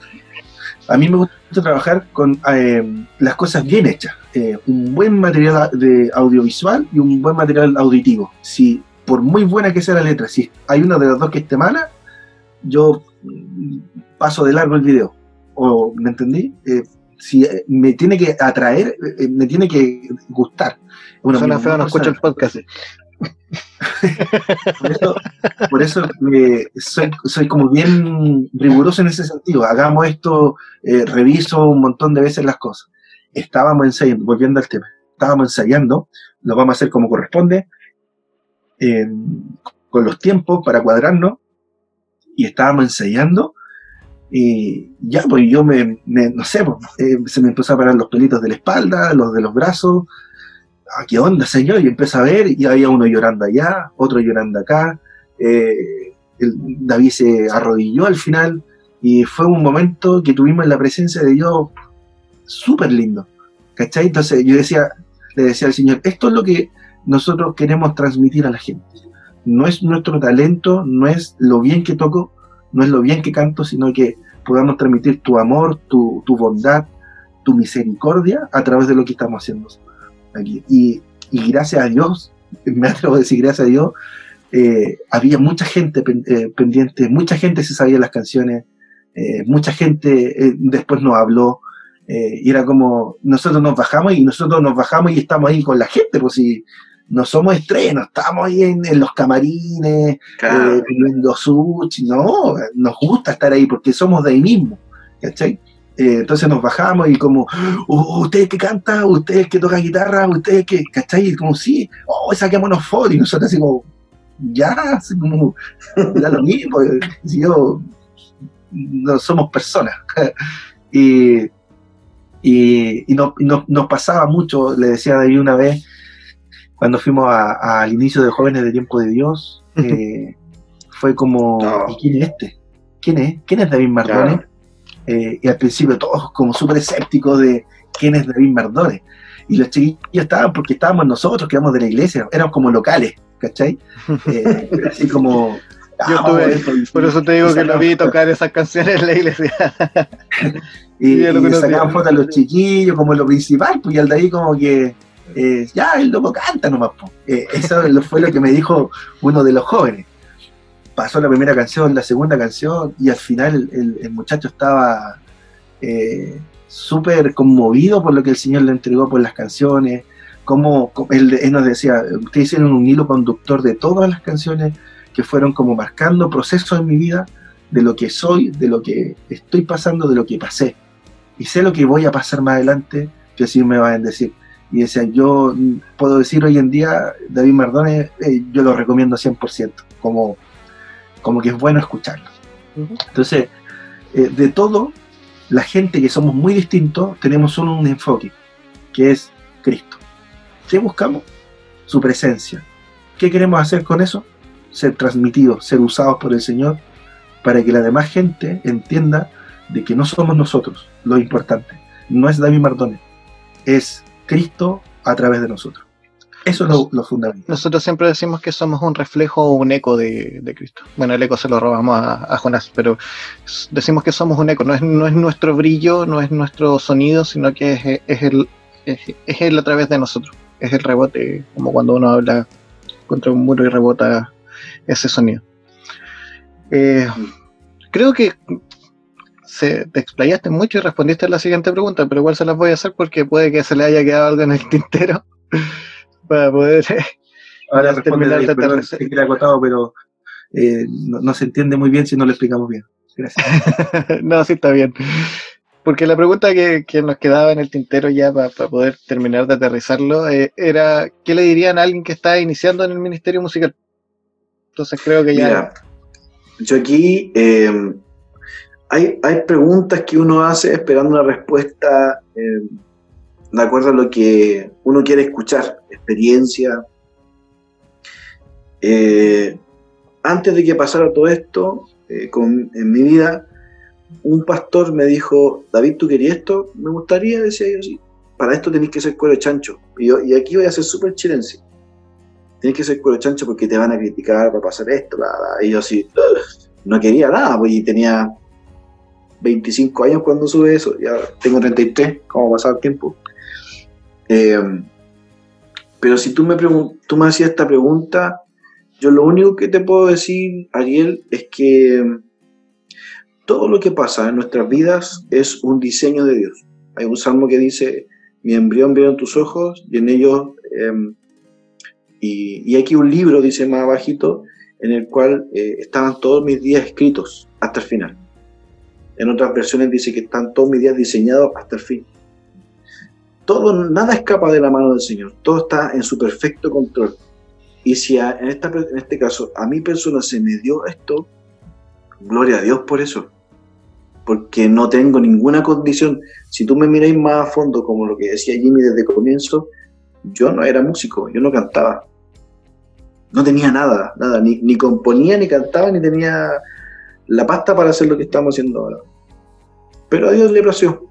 E: A mí me gusta trabajar con eh, las cosas bien hechas, eh, un buen material de audiovisual y un buen material auditivo. Si por muy buena que sea la letra, si hay una de las dos que esté mala, yo paso de largo el video. ¿O me entendí? Eh, si eh, me tiene que atraer, eh, me tiene que gustar.
A: Bueno, Suena feo, no escucho el podcast.
E: por eso, soy, soy, como bien riguroso en ese sentido. Hagamos esto, reviso un montón de veces las cosas. Estábamos ensayando, volviendo al tema, estábamos ensayando, lo vamos a hacer como corresponde, con los tiempos para cuadrarnos, y estábamos ensayando y ya, pues yo me, no sé, pues, eh, se me empezó a parar los pelitos de la espalda, los de los brazos. Ah, ¿Qué onda, señor? Y empecé a ver, y había uno llorando allá, otro llorando acá. Eh, David se arrodilló al final, y fue un momento que tuvimos en la presencia de Dios súper lindo. ¿Cachai? Entonces yo decía, le decía al Señor, esto es lo que nosotros queremos transmitir a la gente. No es nuestro talento, no es lo bien que toco, no es lo bien que canto, sino que podamos transmitir tu amor, tu, bondad, tu misericordia a través de lo que estamos haciendo aquí. Y, gracias a Dios, me atrevo a decir gracias a Dios, eh, había mucha gente eh, pendiente, mucha gente se sabía las canciones, eh, mucha gente después nos habló, y era como, nosotros nos bajamos y nosotros nos bajamos y estamos ahí con la gente, pues si no somos estrenos, estamos ahí en, los camarines, claro. viendo sushi, no, nos gusta estar ahí porque somos de ahí mismo, ¿cachai? Eh, entonces nos bajamos y como, uh, ustedes que cantan, ustedes que tocan guitarra, ustedes que, ¿cachai? Y como, sí, oh, saquémonos fotos, y nosotros así como, ya, así como, da lo mismo, si yo, no somos personas. y, y, no, nos pasaba mucho, le decía David una vez, cuando fuimos al inicio de Jóvenes de Tiempo de Dios, eh, fue como, ¿y quién es este? ¿Quién es? ¿Quién es David Mardones? Eh, y al principio todos como súper escépticos de quién es David Mardones. Y los chiquillos estaban porque estábamos nosotros, que éramos de la iglesia, éramos como locales, ¿cachai? Eh, así como...
A: Yo ah, por eso te digo que lo vi tocar esas canciones en la iglesia.
E: y, sacaban fotos a los chiquillos como lo principal, pues y al de ahí como que eh, ya el loco canta nomás. Eh, eso fue lo que me dijo uno de los jóvenes. Pasó la primera canción, la segunda canción, y al final el, muchacho estaba eh, súper conmovido por lo que el Señor le entregó por las canciones. Como él, nos decía, ustedes hicieron un hilo conductor de todas las canciones que fueron como marcando procesos en mi vida, de lo que soy, de lo que estoy pasando, de lo que pasé. Y sé lo que voy a pasar más adelante, que así me va a decir y decía, yo puedo decir hoy en día, David Mardones, eh, yo lo recomiendo 100%, como, como que es bueno escucharlo. Entonces, eh, de todo, la gente que somos muy distintos, tenemos solo un enfoque, que es Cristo. ¿Qué buscamos? Su presencia. ¿Qué queremos hacer con eso? Ser transmitidos, ser usados por el Señor, para que la demás gente entienda de que no somos nosotros lo importante. No es David Mardones, es Cristo a través de nosotros. Eso es lo, fundamental.
A: Nosotros siempre decimos que somos un reflejo o un eco de, Cristo. Bueno, el eco se lo robamos a, Jonás, pero decimos que somos un eco. No es, nuestro brillo, no es nuestro sonido, sino que es, es el, es, a través de nosotros. Es el rebote, como cuando uno habla contra un muro y rebota ese sonido. Eh, creo que se, te explayaste mucho y respondiste a la siguiente pregunta, pero igual se las voy a hacer porque puede que se le haya quedado algo en el tintero para poder
E: Ahora terminar de perdón, acotado, pero eh, no, se entiende muy bien si no lo explicamos bien. Gracias.
A: no, sí está bien. Porque la pregunta que, nos quedaba en el tintero ya para poder terminar de aterrizarlo eh, era, ¿qué le dirían a alguien que está iniciando en el Ministerio Musical? Entonces creo que ya...
C: yo aquí eh, hay, preguntas que uno hace esperando una respuesta eh, de acuerdo a lo que uno quiere escuchar, experiencia. Eh, antes de que pasara todo esto eh, en mi vida, un pastor me dijo, David, ¿tú querías esto? Me gustaría, decía yo, sí. Para esto tenéis que ser cuero chancho. Y, yo, y aquí voy a ser súper chilense. Tienes que ser cuero chancho porque te van a criticar para pasar esto. Y yo así, no quería nada, y tenía 25 años cuando sube eso, ya tengo 33, ¿cómo ha pasado el tiempo? Eh, pero si tú me, tú me hacías esta pregunta, yo lo único que te puedo decir, Ariel, es que todo lo que pasa en nuestras vidas es un diseño de Dios. Hay un salmo que dice, mi embrión vieron tus ojos y en ellos, em, y, y, aquí un libro, dice más abajito, en el cual eh, estaban todos mis días escritos hasta el final. En otras versiones dice que están todos mis días diseñados hasta el fin. Todo, nada escapa de la mano del Señor, todo está en su perfecto control. Y si en, esta, en este caso a mi persona se me dio esto, gloria a Dios por eso. Porque no tengo ninguna condición. Si tú me miráis más a fondo, como lo que decía Jimmy desde el comienzo, yo no era músico, yo no cantaba. No tenía nada, nada, ni componía, ni cantaba, ni tenía la pasta para hacer lo que estamos haciendo ahora. Pero a Dios le plació.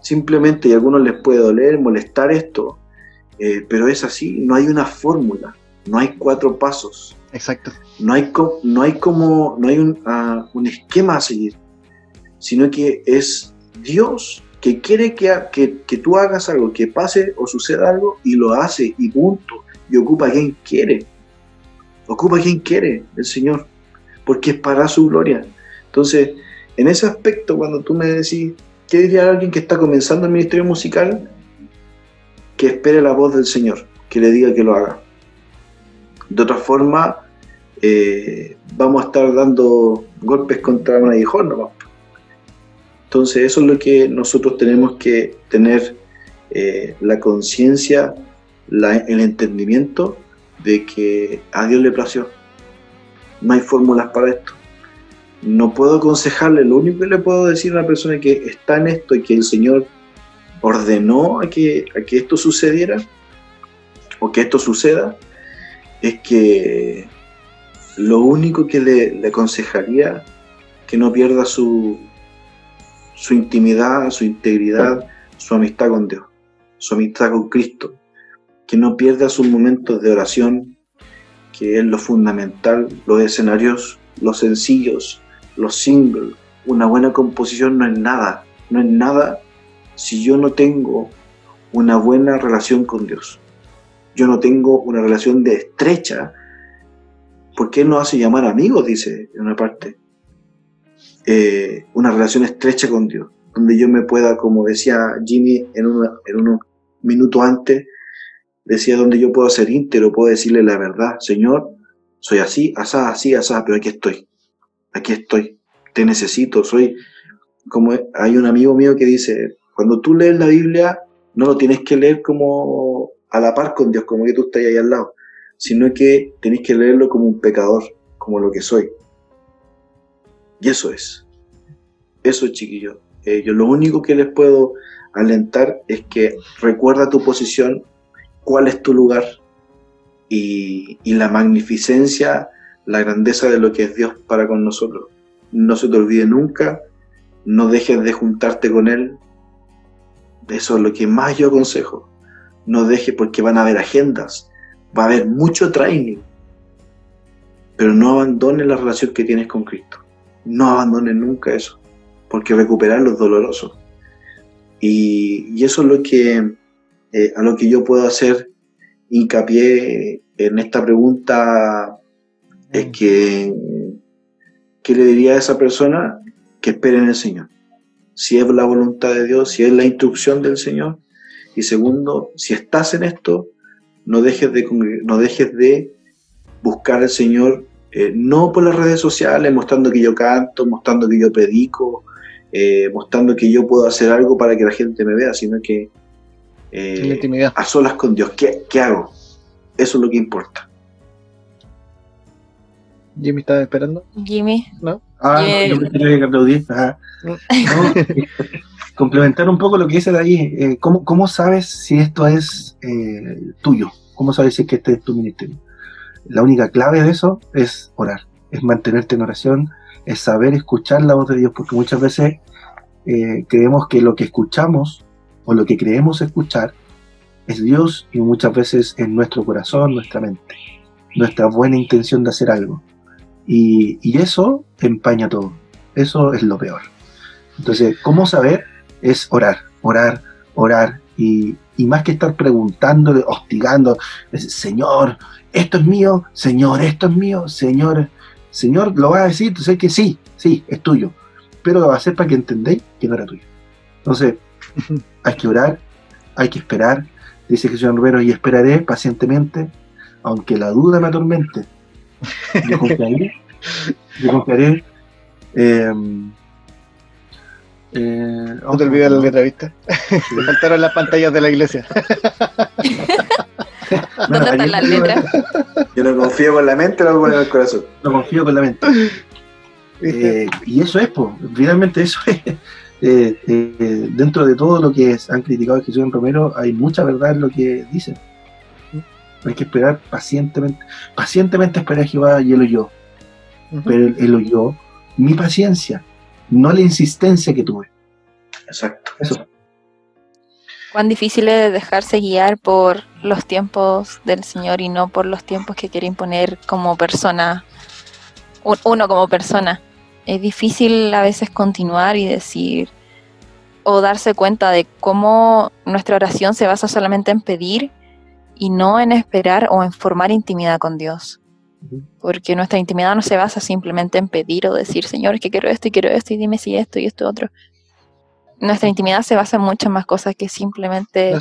C: Simplemente, y a algunos les puede doler, molestar esto, eh, pero es así, no hay una fórmula no hay cuatro pasos.
A: Exacto.
C: No hay, no hay como, no hay un, ah, un, esquema a seguir, sino que es Dios que quiere que, que, que, tú hagas algo, que pase o suceda algo y lo hace y punto. Y ocupa a quien quiere. Ocupa a quien quiere el Señor, porque es para su gloria. Entonces, en ese aspecto, cuando tú me decís, ¿qué diría alguien que está comenzando el ministerio musical? Que espere la voz del Señor, que le diga que lo haga. De otra forma, eh, vamos a estar dando golpes contra un aguijón nomás. Entonces eso es lo que nosotros tenemos que tener eh, la conciencia, el entendimiento de que a Dios le plació. No hay fórmulas para esto. No puedo aconsejarle, lo único que le puedo decir a una persona que está en esto y que el Señor ordenó a que, a que esto sucediera o que esto suceda, es que lo único que le, aconsejaría que no pierda su, su intimidad, su integridad, su amistad con Dios, su amistad con Cristo, que no pierda sus momentos de oración, que es lo fundamental, los escenarios, los sencillos, los singles, una buena composición no es nada, no es nada si yo no tengo una buena relación con Dios. Yo no tengo una relación de estrecha, porque Él nos hace llamar amigos, dice en una parte. Eh, una relación estrecha con Dios, donde yo me pueda, como decía Jimmy en, en unos minutos antes, decía donde yo puedo ser íntero, puedo decirle la verdad, Señor, soy así, asá, así, asá, pero aquí estoy, aquí estoy, te necesito, soy como hay un amigo mío que dice, cuando tú lees la Biblia, no lo tienes que leer como a la par con Dios, como que tú estás ahí al lado, sino que tenéis que leerlo como un pecador, como lo que soy. Y eso es. Eso, chiquillos. Eh, yo lo único que les puedo alentar es que recuerda tu posición, cuál es tu lugar y, y la magnificencia, la grandeza de lo que es Dios para con nosotros. No se te olvide nunca, no dejes de juntarte con Él. Eso es lo que más yo aconsejo no deje porque van a haber agendas, va a haber mucho training, pero no abandones la relación que tienes con Cristo. No abandones nunca eso, porque recuperarlo es doloroso. Y, eso es lo que, eh, a lo que yo puedo hacer hincapié en esta pregunta, es mm. que, ¿qué le diría a esa persona? Que espere en el Señor. Si es la voluntad de Dios, si es la instrucción del Señor, y segundo, si estás en esto, no dejes de, no dejes de buscar al Señor, eh, no por las redes sociales, mostrando que yo canto, mostrando que yo predico, eh, mostrando que yo puedo hacer algo para que la gente me vea, sino que eh, a solas con Dios. ¿Qué, ¿Qué, hago? Eso es lo que importa.
A: Jimmy estaba esperando.
B: Jimmy.
E: ¿No? Ah, no, yo me quería que aplaudir. No, complementar un poco lo que dice de ahí, eh, ¿cómo, sabes si esto es eh, tuyo? ¿Cómo sabes si es que este es tu ministerio? La única clave de eso es orar, es mantenerte en oración, es saber escuchar la voz de Dios, porque muchas veces eh, creemos que lo que escuchamos o lo que creemos escuchar es Dios y muchas veces es nuestro corazón, nuestra mente, nuestra buena intención de hacer algo. y eso empaña todo, eso es lo peor Entonces, ¿cómo saber? Es orar, orar, orar. Y, y más que estar preguntando, hostigando, es, Señor, esto es mío, Señor, esto es mío, Señor, Señor, lo va a decir, entonces que sí, sí, es tuyo. Pero lo va a hacer para que entendáis que no era tuyo. Entonces, hay que orar, hay que esperar. Dice Jesús Romero, y esperaré pacientemente, aunque la duda me atormente. Yo confiaré, yo confiaré. Eh,
A: eh, no te olvides la letra, ¿viste? Te faltaron las pantallas de la iglesia.
B: ¿Dónde están las letras?
C: Yo no confío con la mente, lo con el corazón.
E: No confío con la mente. Eh, y eso es, pues, finalmente eso es. Eh, eh, dentro de todo lo que han criticado a Jesús en Romero, hay mucha verdad en lo que dicen. Hay que esperar pacientemente. Pacientemente esperar a Jehová y él oyó. Pero él oyó mi paciencia, no la insistencia que tuve.
C: Exacto.
E: Eso.
B: Cuán difícil es dejarse guiar por los tiempos del Señor y no por los tiempos que quiere imponer como persona, uno como persona. Es difícil a veces continuar y decir o darse cuenta de cómo nuestra oración se basa solamente en pedir y no en esperar o en formar intimidad con Dios. Porque nuestra intimidad no se basa simplemente en pedir o decir, Señor, es que quiero esto y quiero esto y dime si esto y esto otro. Nuestra intimidad se basa en muchas más cosas que simplemente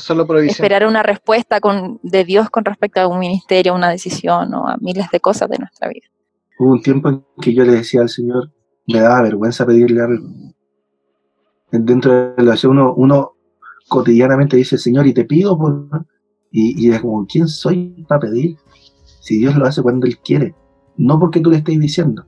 B: esperar una respuesta con, de Dios con respecto a un ministerio, una decisión o a miles de cosas de nuestra vida.
E: Hubo un tiempo en que yo le decía al Señor, me daba vergüenza pedirle algo. Dentro de la uno, uno cotidianamente dice, Señor, y te pido por... Y, y es como, ¿quién soy para pedir? Si Dios lo hace cuando Él quiere, no porque tú le estés diciendo.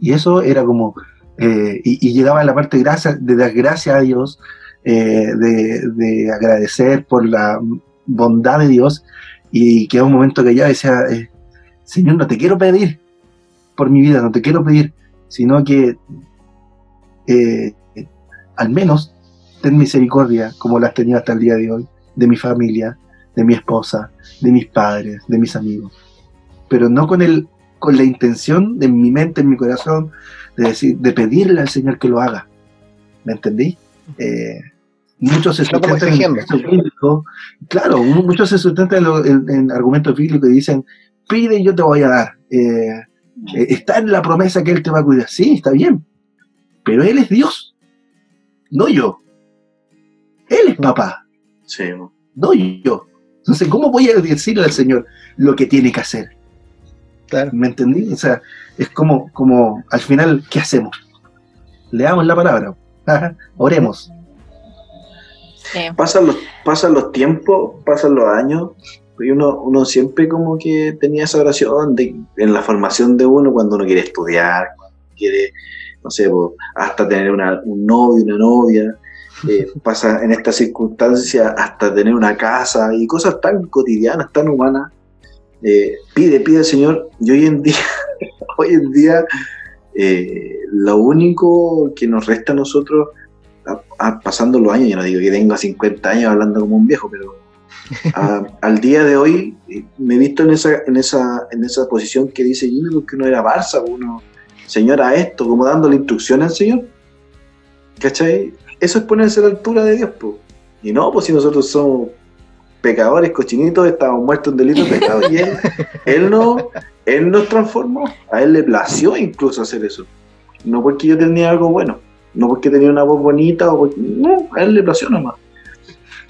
E: Y eso era como, eh, y, llegaba a la parte de, de dar gracias a Dios, eh, de, agradecer por la bondad de Dios, y que un momento que ya decía, eh, Señor, no te quiero pedir por mi vida, no te quiero pedir, sino que al menos ten misericordia, como la has tenido hasta el día de hoy, de mi familia, de mi esposa, de mis padres, de mis amigos. Pero no con, el, con la intención de mi mente, en mi corazón, de, decir, de pedirle al Señor que lo haga. ¿Me entendí? Eh, muchos se sustentan en bíblico, claro, muchos se sustentan en, argumentos bíblicos y dicen, pide y yo te voy a dar. Eh, eh, está en la promesa que Él te va a cuidar. Sí, está bien. Pero Él es Dios, no yo. Él es papá.
C: Sí.
E: No yo. Entonces, ¿cómo voy a decirle al Señor lo que tiene que hacer? Claro. ¿Me entendí? O sea, es como, como al final, ¿qué hacemos? Leamos la palabra, oremos.
C: Pasan, los, pasan los tiempos, pasan los años, y uno, uno siempre como que tenía esa oración de, en la formación de uno cuando uno quiere estudiar, cuando quiere, no sé, hasta tener una, un novio, una novia, eh, pasa en esta circunstancia hasta tener una casa y cosas tan cotidianas, tan humanas. Eh, pide, pide Señor, y hoy en día, hoy en día, eh, lo único que nos resta a nosotros, pasando los años, yo no digo que tenga 50 años hablando como un viejo, pero al día de hoy me he visto en esa, en esa, en esa posición que dice Jimmy, que uno era Barça, uno, Señor, a esto, como dándole instrucción al Señor. ¿Cachai? eso es ponerse a la altura de Dios, pues. Y no, pues si nosotros somos pecadores, cochinitos, estamos muertos en delitos de pecado, y él, él, no, él nos transformó, a él le plació incluso hacer eso. No porque yo tenía algo bueno, no porque tenía una voz bonita, o no, a él le plació nomás.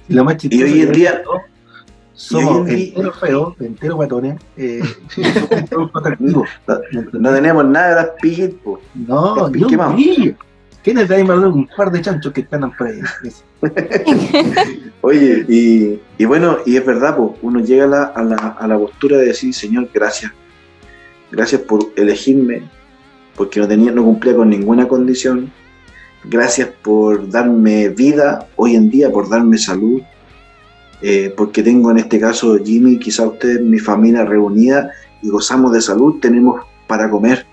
E: Y, lo más
C: y hoy en día...
E: Somos enteros feos, enteros guatones. Eh,
C: no, no, tenemos nada de las pues.
E: No,
C: ¿qué más?
E: Tienes de ahí un par de chanchos que están por ahí.
C: Oye, y, bueno, y es verdad, pues, uno llega a la, a, la, postura de decir, Señor, gracias. Gracias por elegirme, porque no, tenía, no cumplía con ninguna condición. Gracias por darme vida hoy en día, por darme salud. Eh, porque tengo en este caso Jimmy, quizá usted, mi familia reunida y gozamos de salud, tenemos para comer.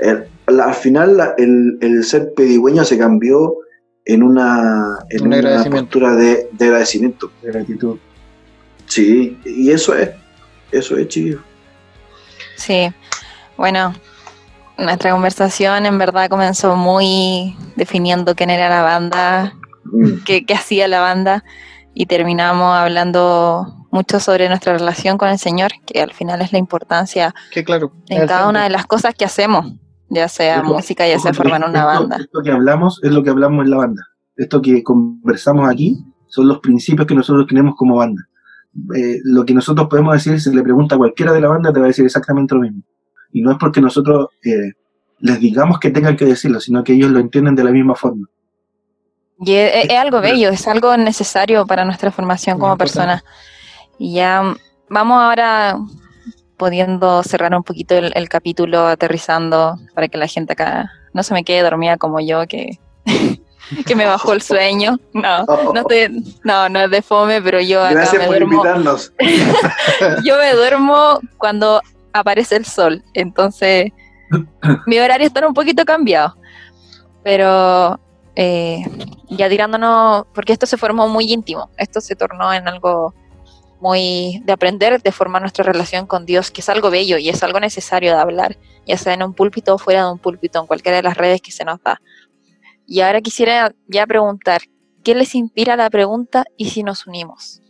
C: Eh, al final el, ser pedigüeño se cambió en una, en una postura de, agradecimiento.
E: De gratitud.
C: Sí, y eso es, eso es, chido.
B: Sí, bueno, Nuestra conversación en verdad comenzó muy definiendo quién era la banda,
C: Mm.
B: qué, qué hacía la banda y terminamos hablando mucho sobre nuestra relación con el Señor, que al final es la importancia
A: Que claro.
B: en cada una de las cosas que hacemos, ya sea música, ya sea formar una
E: esto-
B: banda.
E: Esto que hablamos es lo que hablamos en la banda. Esto que conversamos aquí son los principios que nosotros tenemos como banda. Eh, lo que nosotros podemos decir, si le pregunta a cualquiera de la banda, te va a decir exactamente lo mismo. Y no es porque nosotros eh, les digamos que tengan que decirlo, sino que ellos lo entienden de la misma forma.
B: Y es, es- es algo bello, es algo necesario para nuestra formación como
A: Muy importante.
B: persona. Y ya vamos ahora pudiendo cerrar un poquito el, el capítulo, aterrizando, para que la gente acá no se me quede dormida como yo, que, que me bajó el sueño. No, no, estoy- no, no es de fome, pero yo acá
C: Gracias
B: me
C: por
B: duermo.
C: invitarnos.
B: Yo me duermo cuando aparece el sol, entonces mi horario está un poquito cambiado. Pero eh, ya tirándonos, porque esto se formó muy íntimo, esto se tornó en algo muy de aprender, de formar nuestra relación con Dios, que es algo bello y es algo necesario de hablar, ya sea en un púlpito o fuera de un púlpito, en cualquiera de las redes que se nos da. Y ahora quisiera ya preguntar, ¿qué les inspira la pregunta y si nos unimos?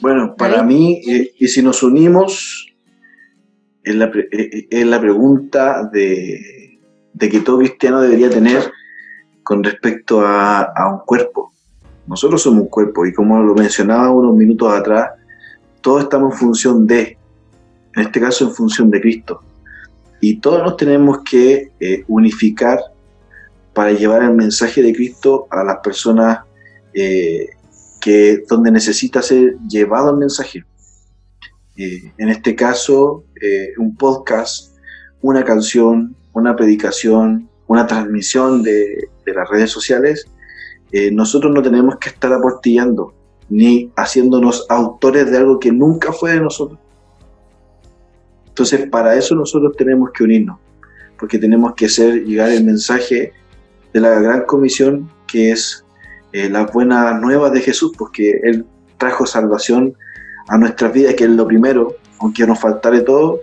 C: Bueno, para mí, eh, y si nos unimos, es la, eh, eh, es la pregunta de, de que todo cristiano debería tener con respecto a, a un cuerpo. Nosotros somos un cuerpo y como lo mencionaba unos minutos atrás, todos estamos en función de, en este caso en función de Cristo. Y todos nos tenemos que eh, unificar para llevar el mensaje de Cristo a las personas que donde necesita ser llevado el mensaje. Eh, en este caso, eh, un podcast, una canción, una predicación, una transmisión de, de las redes sociales, eh, nosotros no tenemos que estar aportillando ni haciéndonos autores de algo que nunca fue de nosotros. Entonces, para eso nosotros tenemos que unirnos, porque tenemos que hacer llegar el mensaje de la gran comisión que es eh, las buenas nuevas de Jesús, porque Él trajo salvación a nuestras vidas, que es lo primero, aunque nos faltare todo,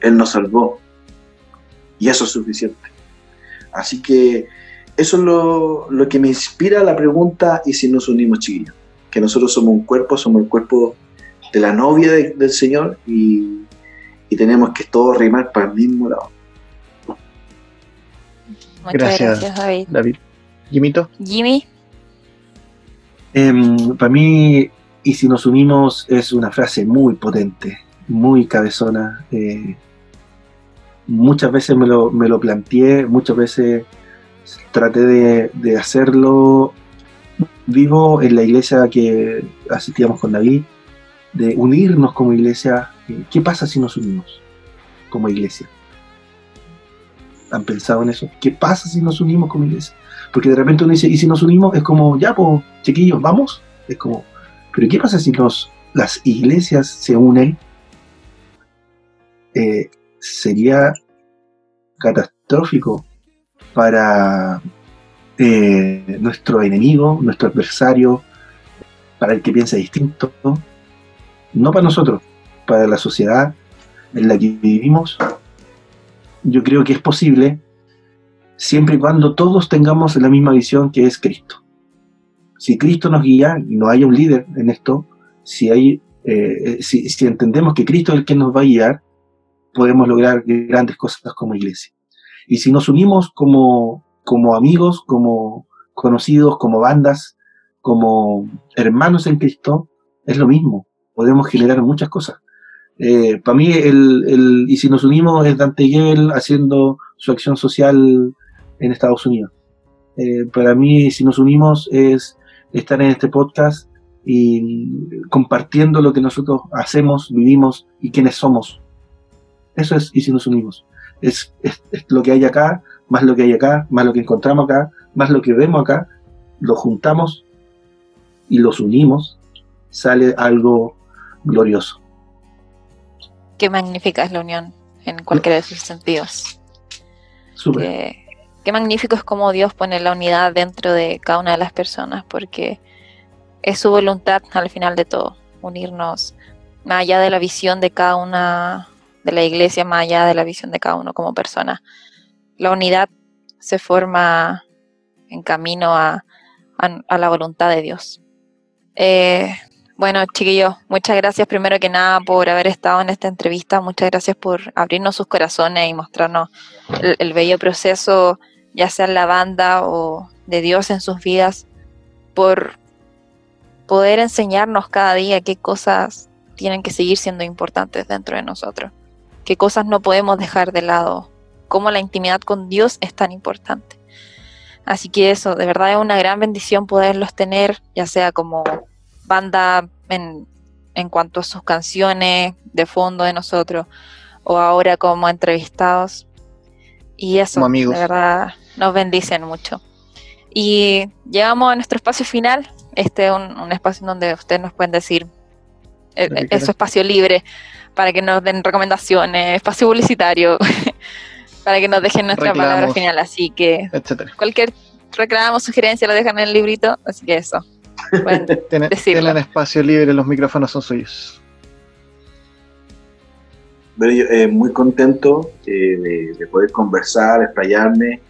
C: Él nos salvó. Y eso es suficiente. Así que eso es lo, lo que me inspira a la pregunta, ¿y si nos unimos, chiquillos? Que nosotros somos un cuerpo, somos el cuerpo de la novia de- del Señor y, y tenemos que todos rimar para el mismo lado.
B: Muchas
A: Gracias.
B: gracias, David.
A: David. Jimito.
B: Jimmy,
E: Em, para mí, y si nos unimos, es una frase muy potente, muy cabezona. eh, muchas veces me lo, me lo planteé, muchas veces traté de, de hacerlo vivo en la iglesia que asistíamos con David, de unirnos como iglesia. eh, ¿Qué pasa si nos unimos como iglesia? ¿Han pensado en eso? ¿Qué pasa si nos unimos como iglesia? Porque de repente uno dice, ¿y si nos unimos? Es como, ya, pues, chiquillos, vamos. Es como, ¿pero qué pasa si las iglesias se unen? Eh, sería catastrófico para eh, nuestro enemigo, nuestro adversario, para el que piensa distinto, no para nosotros, para la sociedad en la que vivimos. Yo creo que es posible siempre y cuando todos tengamos la misma visión que es Cristo. Si Cristo nos guía y no haya un líder en esto, si, hay, eh, si, si entendemos que Cristo es el que nos va a guiar, podemos lograr grandes cosas como iglesia. Y si nos unimos como, como amigos, como conocidos, como bandas, como hermanos en Cristo, es lo mismo. Podemos generar muchas cosas. Eh, para mí, el, el, y si nos unimos, es Dante Gebel haciendo su acción social en Estados Unidos. Eh, para mí, si nos unimos, es estar en este podcast y compartiendo lo que nosotros hacemos, vivimos y quiénes somos. Eso es, y si nos unimos. Es, es, es, lo que hay acá, más lo que hay acá, más lo que encontramos acá, más lo que vemos acá, lo juntamos y los unimos, sale algo glorioso.
B: qué magnífica es la unión en cualquiera de sus sentidos.
E: Súper.
B: Qué, magnífico es como Dios pone la unidad dentro de cada una de las personas, porque es su voluntad al final de todo, unirnos más allá de la visión de cada una de la iglesia más allá de la visión de cada uno como persona. La unidad se forma en camino a, la voluntad de Dios. Eh, bueno, chiquillos, muchas gracias primero que nada por haber estado en esta entrevista, muchas gracias por abrirnos sus corazones y mostrarnos el, bello proceso, ya sea la banda o de Dios en sus vidas, por poder enseñarnos cada día qué cosas tienen que seguir siendo importantes dentro de nosotros, qué cosas no podemos dejar de lado, cómo la intimidad con Dios es tan importante. Así que eso, de verdad es una gran bendición poderlos tener, ya sea como banda en, en cuanto a sus canciones de fondo de nosotros o ahora como entrevistados. Y eso, de verdad, nos bendicen mucho. Y llegamos a nuestro espacio final. Este es un, espacio donde ustedes nos pueden decir eh, eh, es, su espacio libre para que nos den recomendaciones, espacio publicitario, para que nos dejen nuestra palabra final. Así que cualquier reclamo, sugerencia lo dejan en el librito. Así que eso.
A: tienen, espacio libre, los micrófonos son suyos.
C: Eh, muy contento eh, de, poder conversar, explayarme,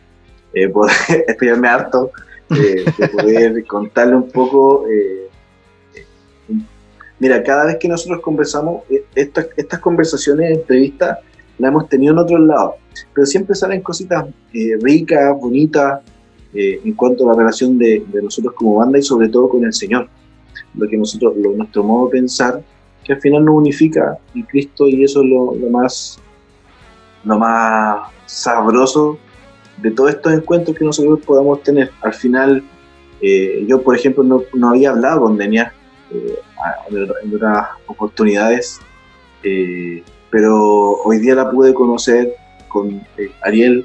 C: eh, poder explayarme harto, de poder contarle un poco. mira, cada vez que nosotros conversamos, estas, estas conversaciones, entrevistas, las hemos tenido en otros lados, pero siempre salen cositas ricas, bonitas, eh, en cuanto a la relación de, nosotros como banda y sobre todo con el Señor. Lo que nosotros, lo, nuestro modo de pensar, que al final nos unifica en Cristo y eso es lo, más, lo más sabroso de todos estos encuentros que nosotros podamos tener. Al final, eh, yo por ejemplo no, no, había hablado con Denia eh, en otras oportunidades, pero hoy día la pude conocer con Ariel,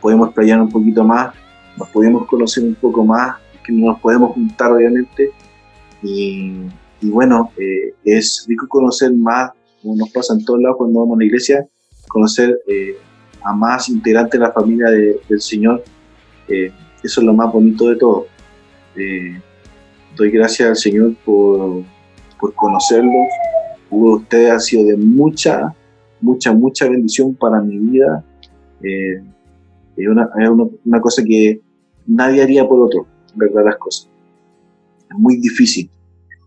C: podemos playar un poquito más nos podemos conocer un poco más, que no nos podemos juntar obviamente. Y, bueno, eh, es rico conocer más, como nos pasa en todos lados cuando vamos a la iglesia, conocer eh, a más integrantes de la familia del Señor. Eh, eso es lo más bonito de todo. doy gracias al Señor por, por conocerlos. Ustedes han sido de mucha, mucha, mucha bendición para mi vida. es una, una, cosa que nadie haría por otro, ¿verdad? Las cosas. Es muy difícil.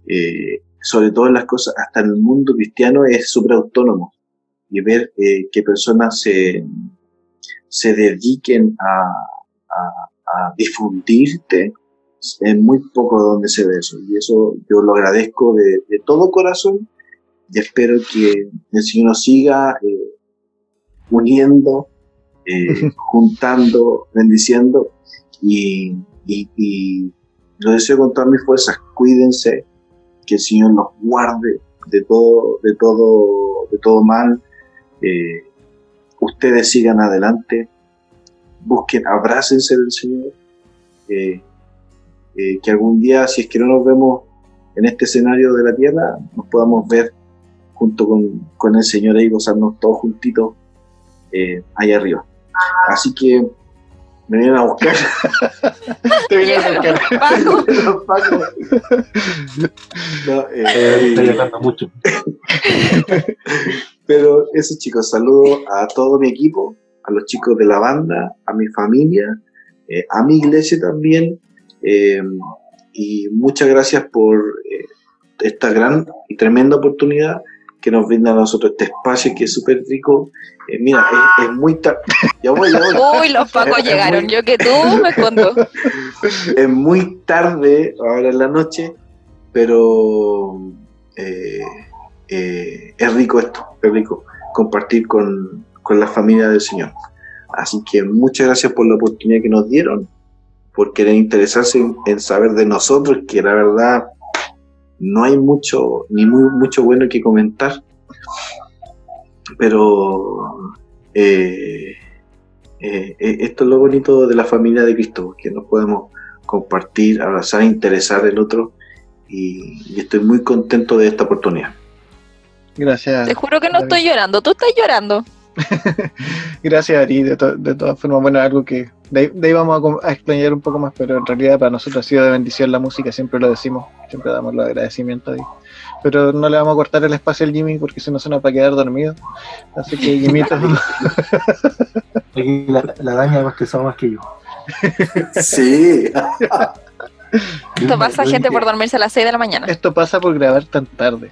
C: Eh, sobre todo en las cosas, hasta en el mundo cristiano es súper autónomo. Y ver eh, que personas se, se dediquen a, a, difundirte, es muy poco donde se ve eso. Y eso yo lo agradezco de, de todo corazón y espero que el Señor nos siga eh, uniendo, juntando, bendiciendo y, y, lo deseo con todas mis fuerzas. Cuídense, que el Señor los guarde de todo, de todo, de todo mal. Eh, ustedes sigan adelante, busquen, abrácense del Señor. Eh, eh, que algún día, si es que no nos vemos en este escenario de la tierra, nos podamos ver junto con, con el Señor y gozarnos todos juntitos ahí arriba. Así que me vienen a buscar. Te vienen a buscar. Los pacos. No, eh, Estoy hablando mucho. Pero eso, chicos, saludo a todo mi equipo, a los chicos de la banda, a mi familia, eh, a mi iglesia también. y muchas gracias por esta gran y tremenda oportunidad que nos brinda a nosotros este espacio que es súper rico. Eh, mira, es, muy tarde.
B: Ya voy, ya voy. Uy, los pacos llegaron. Yo que tú me escondo.
C: es muy tarde ahora en la noche, pero eh, eh, es rico esto, es rico compartir con, con la familia del Señor. Así que muchas gracias por la oportunidad que nos dieron, por querer interesarse en, en saber de nosotros, que la verdad no hay mucho, ni muy, mucho bueno que comentar, pero eh, eh, eh, esto es lo bonito de la familia de Cristo, que nos podemos compartir, abrazar, interesar el otro, y, estoy muy contento de esta oportunidad.
A: Gracias.
B: Te juro que no estoy llorando, tú estás llorando.
A: Gracias, Ari. De, de, todas formas, bueno, algo que de, ahí vamos a, a, explañar un poco más, pero en realidad para nosotros ha sido de bendición la música, siempre lo decimos. siempre damos los agradecimientos ahí. Pero no le vamos a cortar el espacio al Jimmy porque si no se nos va a quedar dormido. Así que.
E: Aquí la, la daña más que más que yo.
C: Sí.
B: Esto pasa gente por dormirse a las 6 de la mañana.
A: Esto pasa por grabar tan tarde.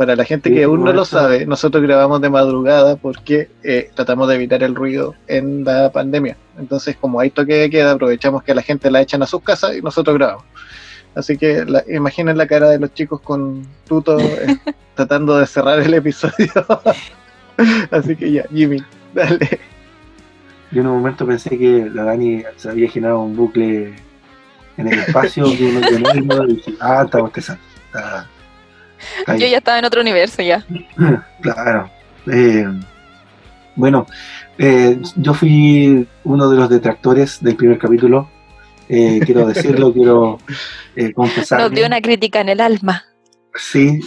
A: Para la gente que
E: Sí,
A: aún no lo sabe, nosotros grabamos de madrugada porque eh, tratamos de evitar el ruido en la pandemia. Entonces, como hay toque de queda, aprovechamos que la gente la echan a sus casas y nosotros grabamos. Así que la- imaginen la cara de los chicos con tuto eh, tratando de cerrar el episodio. Así que ya, Jimmy, dale.
E: Yo en un momento pensé que la Dani se había generado un bucle en el espacio, que uno que no iba, y dije, ah, está bostezando. Está,
B: Yo ya estaba en otro universo ya.
E: Claro. Eh, bueno, eh, yo fui uno de los detractores del primer capítulo. Eh, quiero decirlo, quiero confesar.
B: Nos dio una crítica en el alma.
E: Sí,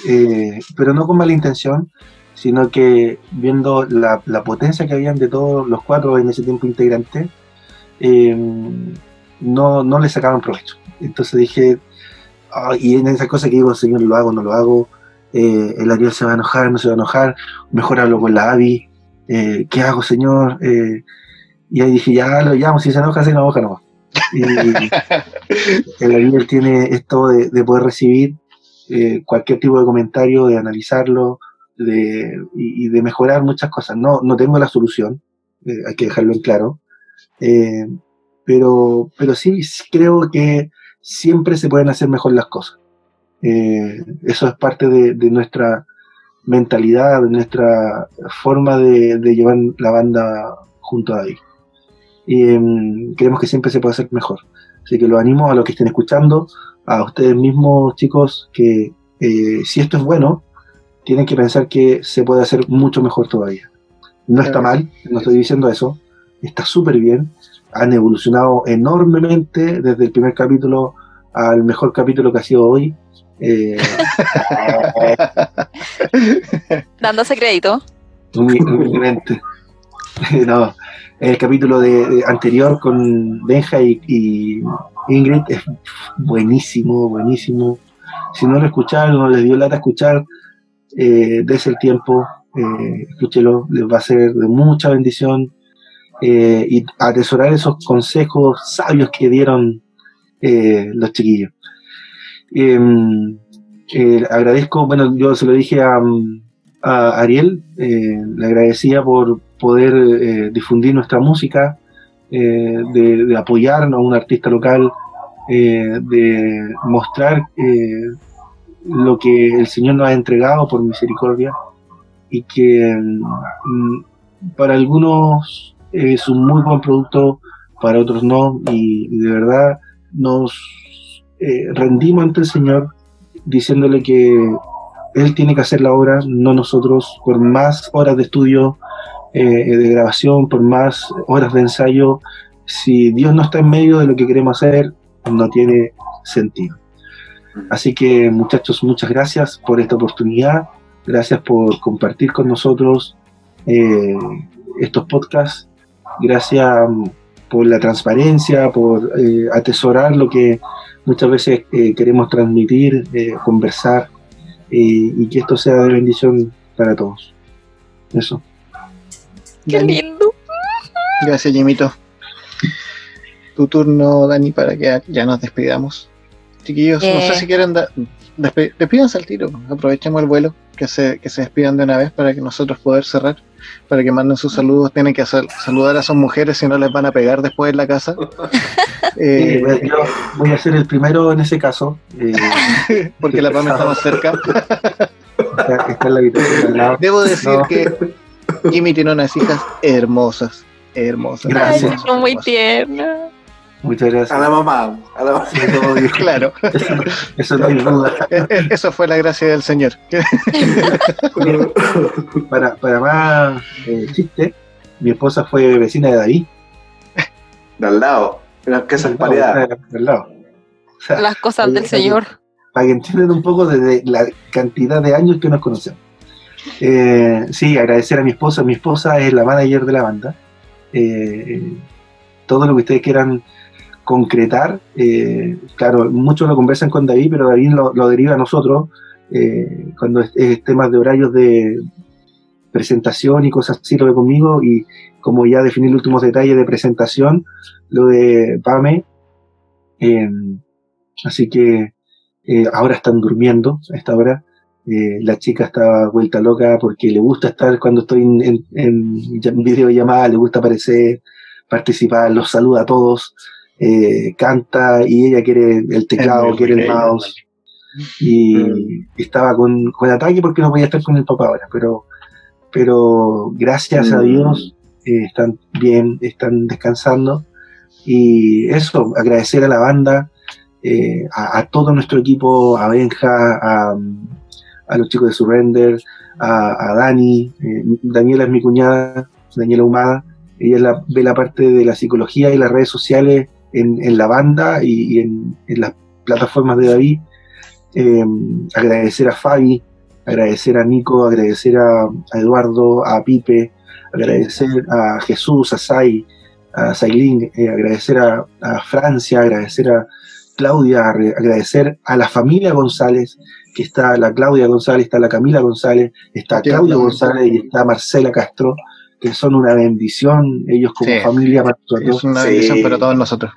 E: pero no con mala intención, sino que viendo la, la potencia que habían de todos los cuatro en ese tiempo integrantes, eh, no, no le sacaban provecho. Entonces dije, ah, y en esa cosa que digo, señor, lo hago, no lo hago, eh, el Ariel se va a enojar, no se va a enojar, mejor hablo con la Abby, eh, ¿qué hago, señor? Eh, y ahí dije, ya lo llamo, si se enoja, se enoja, no. Y el Ariel tiene esto de, de poder recibir eh, cualquier tipo de comentario, de analizarlo de, y, de mejorar muchas cosas. No, no tengo la solución, hay que dejarlo en claro, pero, pero sí creo que siempre se pueden hacer mejor las cosas. Eh, eso es parte de, de nuestra mentalidad, de nuestra forma de, de llevar la banda junto a David. Y em, creemos que siempre se puede hacer mejor. Así que los animo a los que estén escuchando, a ustedes mismos, chicos, que eh, si esto es bueno, tienen que pensar que se puede hacer mucho mejor todavía. No está mal, no estoy diciendo eso, está súper bien. Han evolucionado enormemente desde el primer capítulo al mejor capítulo que ha sido hoy. Eh,
B: Dándose crédito.
E: Humi- humildemente. no, el capítulo de, de anterior con Benja y, y Ingrid es buenísimo, buenísimo. Si no lo escucharon, no les dio lata escuchar, eh, des el tiempo, eh, escúchelo, les va a ser de mucha bendición eh, y atesorar esos consejos sabios que dieron eh, los chiquillos. Em, eh, agradezco, bueno, yo se lo dije a, a Ariel, le agradecía por poder difundir nuestra música, de, de apoyar a un artista local, de mostrar lo que el Señor nos ha entregado por misericordia y que mm, para algunos es un muy buen producto, para otros no, y, de verdad nos eh, rendimos ante el Señor diciéndole que Él tiene que hacer la obra, no nosotros, por más horas de estudio, eh, de grabación, por más horas de ensayo, si Dios no está en medio de lo que queremos hacer, no tiene sentido. Así que muchachos, muchas gracias por esta oportunidad, gracias por compartir con nosotros eh, estos podcasts, gracias mm, por la transparencia, por eh, atesorar lo que muchas veces eh, queremos transmitir, eh, conversar eh, y que esto sea de bendición para todos. Eso.
B: Qué
A: Dani.
B: lindo.
A: Gracias, Jimito. Tu turno, Dani, para que ya nos despidamos. Chiquillos, no sé si quieren dar. despe- Despídanse al tiro, aprovechemos el vuelo, que se, que se despidan de una vez para que nosotros poder cerrar, para que manden sus saludos. Tienen que hacer, saludar a sus mujeres, si no les van a pegar después en la casa.
E: Eh, yo voy a ser el primero en ese caso. eh,
A: porque la PAM está más cerca.
E: está, está en la habitación al lado.
A: Debo decir
E: No.
A: que Jimmy tiene unas hijas hermosas, hermosas.
E: Gracias.
B: son muy
A: hermosas.
E: Muchas
C: A
E: gracias.
C: la mamá, a la mamá.
A: Claro,
E: Eso, eso no hay duda.
A: Eso fue la gracia del Señor.
E: Para, para más eh, chiste, mi esposa fue vecina de David.
C: De al lado, en las casas pareadas.
E: al lado. O sea,
B: Las cosas del. Señor.
E: para que entiendan un poco de, de la cantidad de años que nos conocemos. Eh, sí, agradecer a mi esposa. Mi esposa es la manager de la banda. Eh, todo lo que ustedes quieran concretar, eh, claro, muchos lo conversan con David, pero David lo, deriva a nosotros, eh, cuando es, temas de horarios de presentación y cosas así, lo ve conmigo, y como ya definir los últimos detalles de presentación, lo de PAME, así que ahora están durmiendo a esta hora, eh, la chica está vuelta loca porque le gusta estar cuando estoy en, en, videollamada, le gusta aparecer, participar, los saluda a todos, eh, canta y ella quiere el teclado, quiere el mouse. Y mm. estaba con, con, ataque porque no podía estar con el papá ahora, pero, pero gracias a mm. Dios eh, están bien, están descansando. Y eso, agradecer a la banda, a, a, todo nuestro equipo, a Benja, a, a los chicos de Surrender, a, Dani, eh, Daniela es mi cuñada, Daniela Humada, ella ve la parte de la psicología y las redes sociales en, la banda y, en, las plataformas de David. Eh, agradecer a Fabi, agradecer a Nico, agradecer a, Eduardo, a Pipe, agradecer a Jesús, a Sai, a Sailín, eh, agradecer a, Francia, agradecer a Claudia, agradecer a la familia González, que está la Claudia González, está la Camila González, está Claudia González y está Marcela Castro, que son una bendición, ellos como familia
A: para Es una bendición para todos nosotros.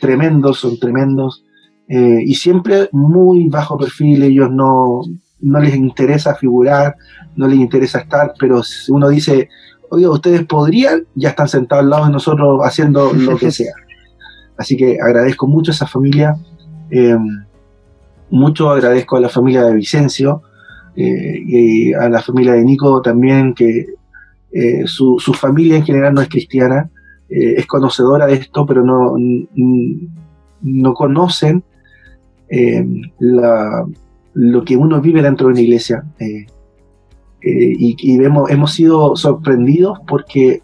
E: Tremendos, son tremendos. Eh, y siempre muy bajo perfil, ellos no, no les interesa figurar, no les interesa estar, pero si uno dice, oye, ustedes podrían, ya están sentados al lado de nosotros haciendo lo que sea. Así que agradezco mucho a esa familia. Eh, mucho agradezco a la familia de Vicencio eh, y a la familia de Nico también, que eh, su, familia en general no es cristiana, eh, es conocedora de esto, pero no, no conocen lo que uno vive dentro de una iglesia. y, y vemos, hemos sido sorprendidos porque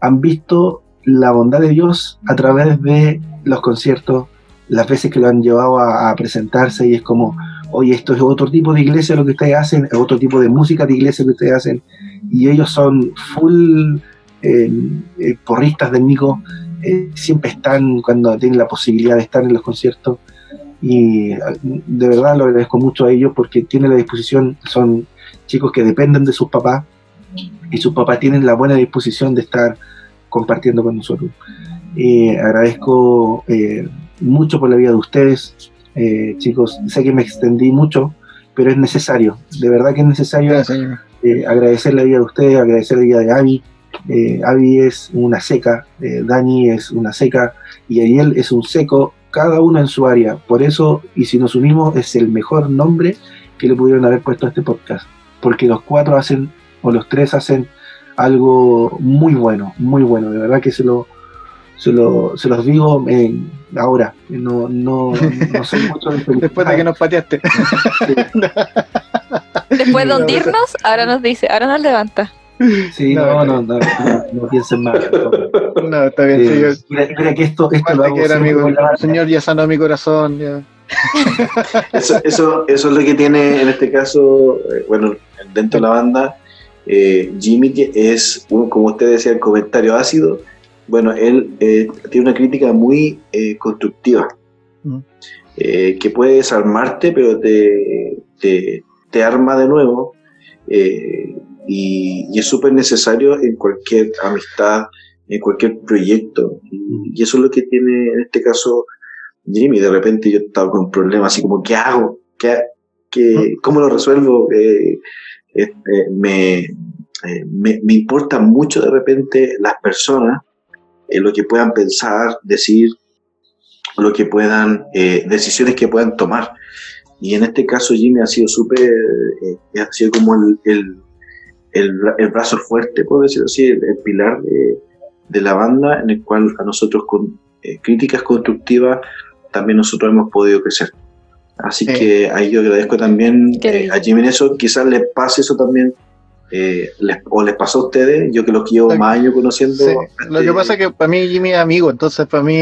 E: han visto la bondad de Dios a través de los conciertos, las veces que lo han llevado a, presentarse y es como, oye, esto es otro tipo de iglesia lo que ustedes hacen, es otro tipo de música de iglesia que ustedes hacen, y ellos son full eh, eh, porristas del Nico, eh, siempre están cuando tienen la posibilidad de estar en los conciertos, y de verdad lo agradezco mucho a ellos porque tienen la disposición, son chicos que dependen de sus papás, y sus papás tienen la buena disposición de estar compartiendo con nosotros. agradezco mucho por la vida de ustedes, eh, chicos. Sé que me extendí mucho, pero es necesario, de verdad que es necesario eh, agradecer la vida de ustedes, agradecer la vida de Avi. Eh, Avi es una seca, Dani es una seca y Ariel es un seco, cada uno en su área. Por eso, y si nos unimos, es el mejor nombre que le pudieron haber puesto a este podcast, porque los cuatro hacen, o los tres hacen algo muy bueno, muy bueno, de verdad que se lo, se, lo, se los digo ahora, no, no, no soy mucho
A: de Después de que nos pateaste.
B: Después de hundirnos, ahora nos dice, ahora nos levanta.
E: Sí, no, no, no, no, piensen mal.
A: No, está bien,
E: eh, Mira, que esto, esto lo hago
A: que amigo, el Señor ya sanó mi corazón. Ya.
C: Eso, eso, eso es lo que tiene en este caso, eh, bueno, dentro de la banda, eh, Jimmy, que es, un, como usted decía, el comentario ácido, bueno, él eh, tiene una crítica muy eh, constructiva, mm. eh, que puede desarmarte, pero te, te, arma de nuevo, y, es súper necesario en cualquier amistad, en cualquier proyecto, mm. y, eso es lo que tiene en este caso Jimmy. De repente yo estaba con un problema así como, ¿qué hago? ¿Qué, qué. ¿Cómo lo resuelvo? me, me, me importan mucho de repente las personas lo que puedan pensar, decir, lo que puedan, eh, decisiones que puedan tomar. Y en este caso Jimmy ha sido súper, eh, ha sido como el, el, el, brazo fuerte, puedo decir así, el, pilar de, de, la banda en el cual a nosotros con eh, críticas constructivas también nosotros hemos podido crecer. Así que ahí yo agradezco también a Jimmy eso, quizás le pase eso también eh, o les pasó a ustedes, yo que los llevo más años conociendo.
A: Lo que pasa es que para mí Jimmy es amigo, entonces para mí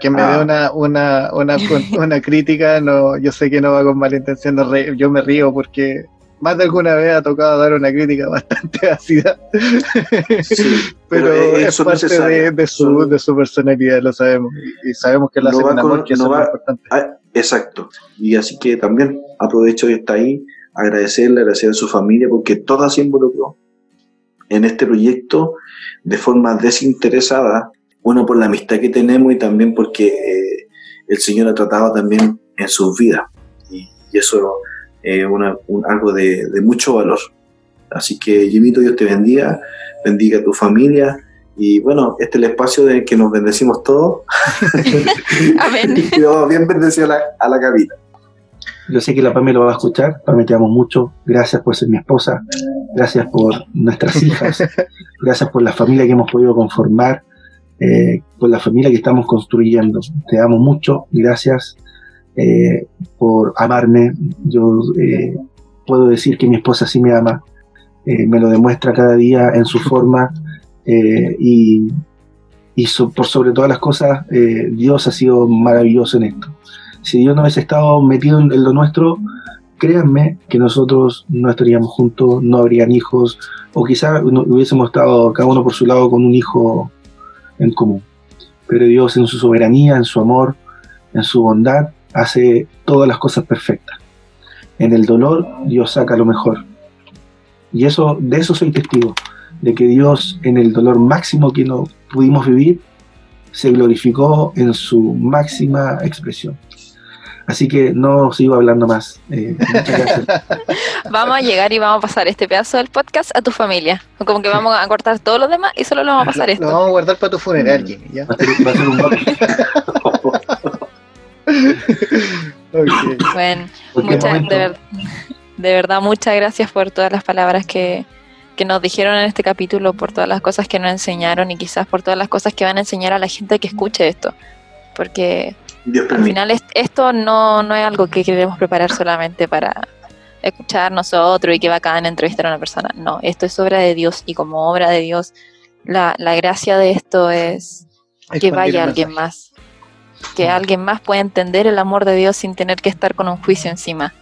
A: que me dé ah. una, una, una, una, crítica, no, yo sé que no va con mala intención, yo me río porque más de alguna vez ha tocado dar una crítica bastante ácida. pero, es, parte de, su, de, su, personalidad, lo sabemos. Y, sabemos que la hace con que es importante.
C: exacto. Y así que también aprovecho de estar ahí, agradecerle, agradecer a su familia, porque toda se involucró en este proyecto de forma desinteresada, uno por la amistad que tenemos y también porque eh, el Señor ha tratado también en sus vidas. Y, eso es algo de, mucho valor. Así que, Jimito, Dios te bendiga, bendiga a tu familia. Y bueno, este es el espacio de que nos bendecimos todos. Amén. y vamos bien bendecidos a la, a la cabina.
E: Yo sé que la Pamela lo va a escuchar. Pamela, te amo mucho. Gracias por ser mi esposa. Gracias por nuestras hijas. Gracias por la familia que hemos podido conformar. Eh, por la familia que estamos construyendo. Te amo mucho. Gracias eh, por amarme. Yo eh, puedo decir que mi esposa sí me ama. me lo demuestra cada día en su forma. y, y por sobre todas las cosas, Dios ha sido maravilloso en esto si Dios no hubiese estado metido en, lo nuestro, créanme que nosotros no estaríamos juntos, no habrían hijos, o quizás hubiésemos estado cada uno por su lado con un hijo en común. Pero Dios en su soberanía, en su amor, en su bondad, hace todas las cosas perfectas. En el dolor Dios saca lo mejor. Y eso, de eso soy testigo, de que Dios en el dolor máximo que no pudimos vivir, se glorificó en su máxima expresión. Así que no sigo hablando más. Eh,
B: vamos a llegar y vamos a pasar este pedazo del podcast a tu familia. Como que vamos a cortar todos los demás y solo lo vamos a pasar esto.
A: Lo vamos a guardar para tu funeral, Jimmy. ¿ya? Va a ser, un
B: Bueno, muchas, de, de, verdad, muchas gracias por todas las palabras que, que nos dijeron en este capítulo, por todas las cosas que nos enseñaron y quizás por todas las cosas que van a enseñar a la gente que escuche esto. Porque al final esto no, no es algo que queremos preparar solamente para escuchar nosotros y que bacán entrevistar a una persona. No, esto es obra de Dios y como obra de Dios, la, gracia de esto es que vaya alguien más. Que alguien más pueda entender el amor de Dios sin tener que estar con un juicio encima.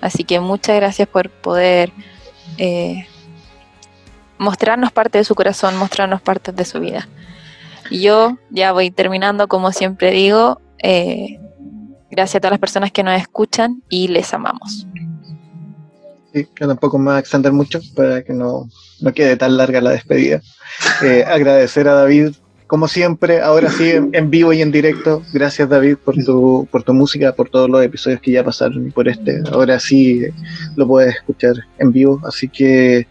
B: Así que muchas gracias por poder eh, mostrarnos parte de su corazón, mostrarnos parte de su vida. Y yo ya voy terminando, como siempre digo, eh, gracias a todas las personas que nos escuchan y les amamos.
A: Sí, yo tampoco me voy a extender mucho para que no, no quede tan larga la despedida. Eh, agradecer a David como siempre, ahora sí, en, vivo y en directo. Gracias, David, por tu, por tu música, por todos los episodios que ya pasaron por este. Ahora sí lo puedes escuchar en vivo. Así que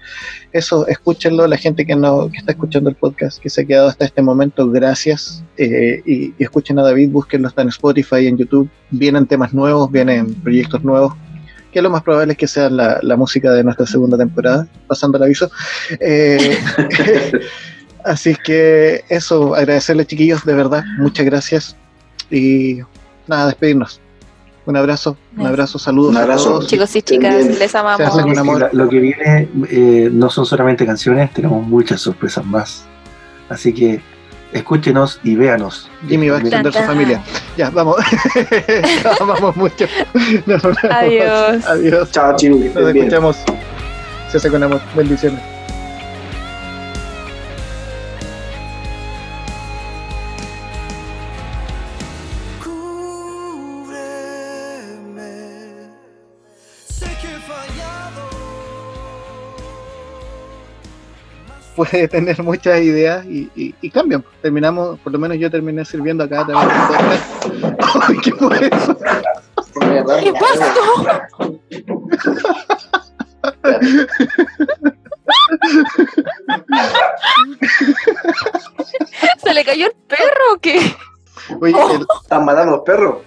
A: eso, escúchenlo. La gente que, no, que está escuchando el podcast, que se ha quedado hasta este momento, gracias. Eh, y, escuchen a David, búsquenlo, está en Spotify, en YouTube. Vienen temas nuevos, vienen proyectos nuevos que lo más probable es que sea la, la música de nuestra segunda temporada, pasando el aviso. Eh, Así que eso, agradecerle chiquillos, de verdad, muchas gracias. Y nada, despedirnos. Un abrazo, un abrazo, saludos.
C: Un abrazo.
B: A todos. Chicos y chicas, les amamos.
E: Lo que viene eh, no son solamente canciones, tenemos muchas sorpresas más. Así que escúchenos y véanos.
A: Jimmy va a extender su familia. Ya, vamos. vamos mucho.
B: Adiós.
A: Adiós.
C: Chao, chicos.
A: Nos escuchamos. Se hace con amor. Bendiciones. Puede tener muchas ideas y, y, cambian. Terminamos, por lo menos yo terminé sirviendo acá también. ¿Qué fue eso?
B: ¿Qué pasó? ¿Se le cayó el perro o qué?
C: Oye, ¿están matando los perros?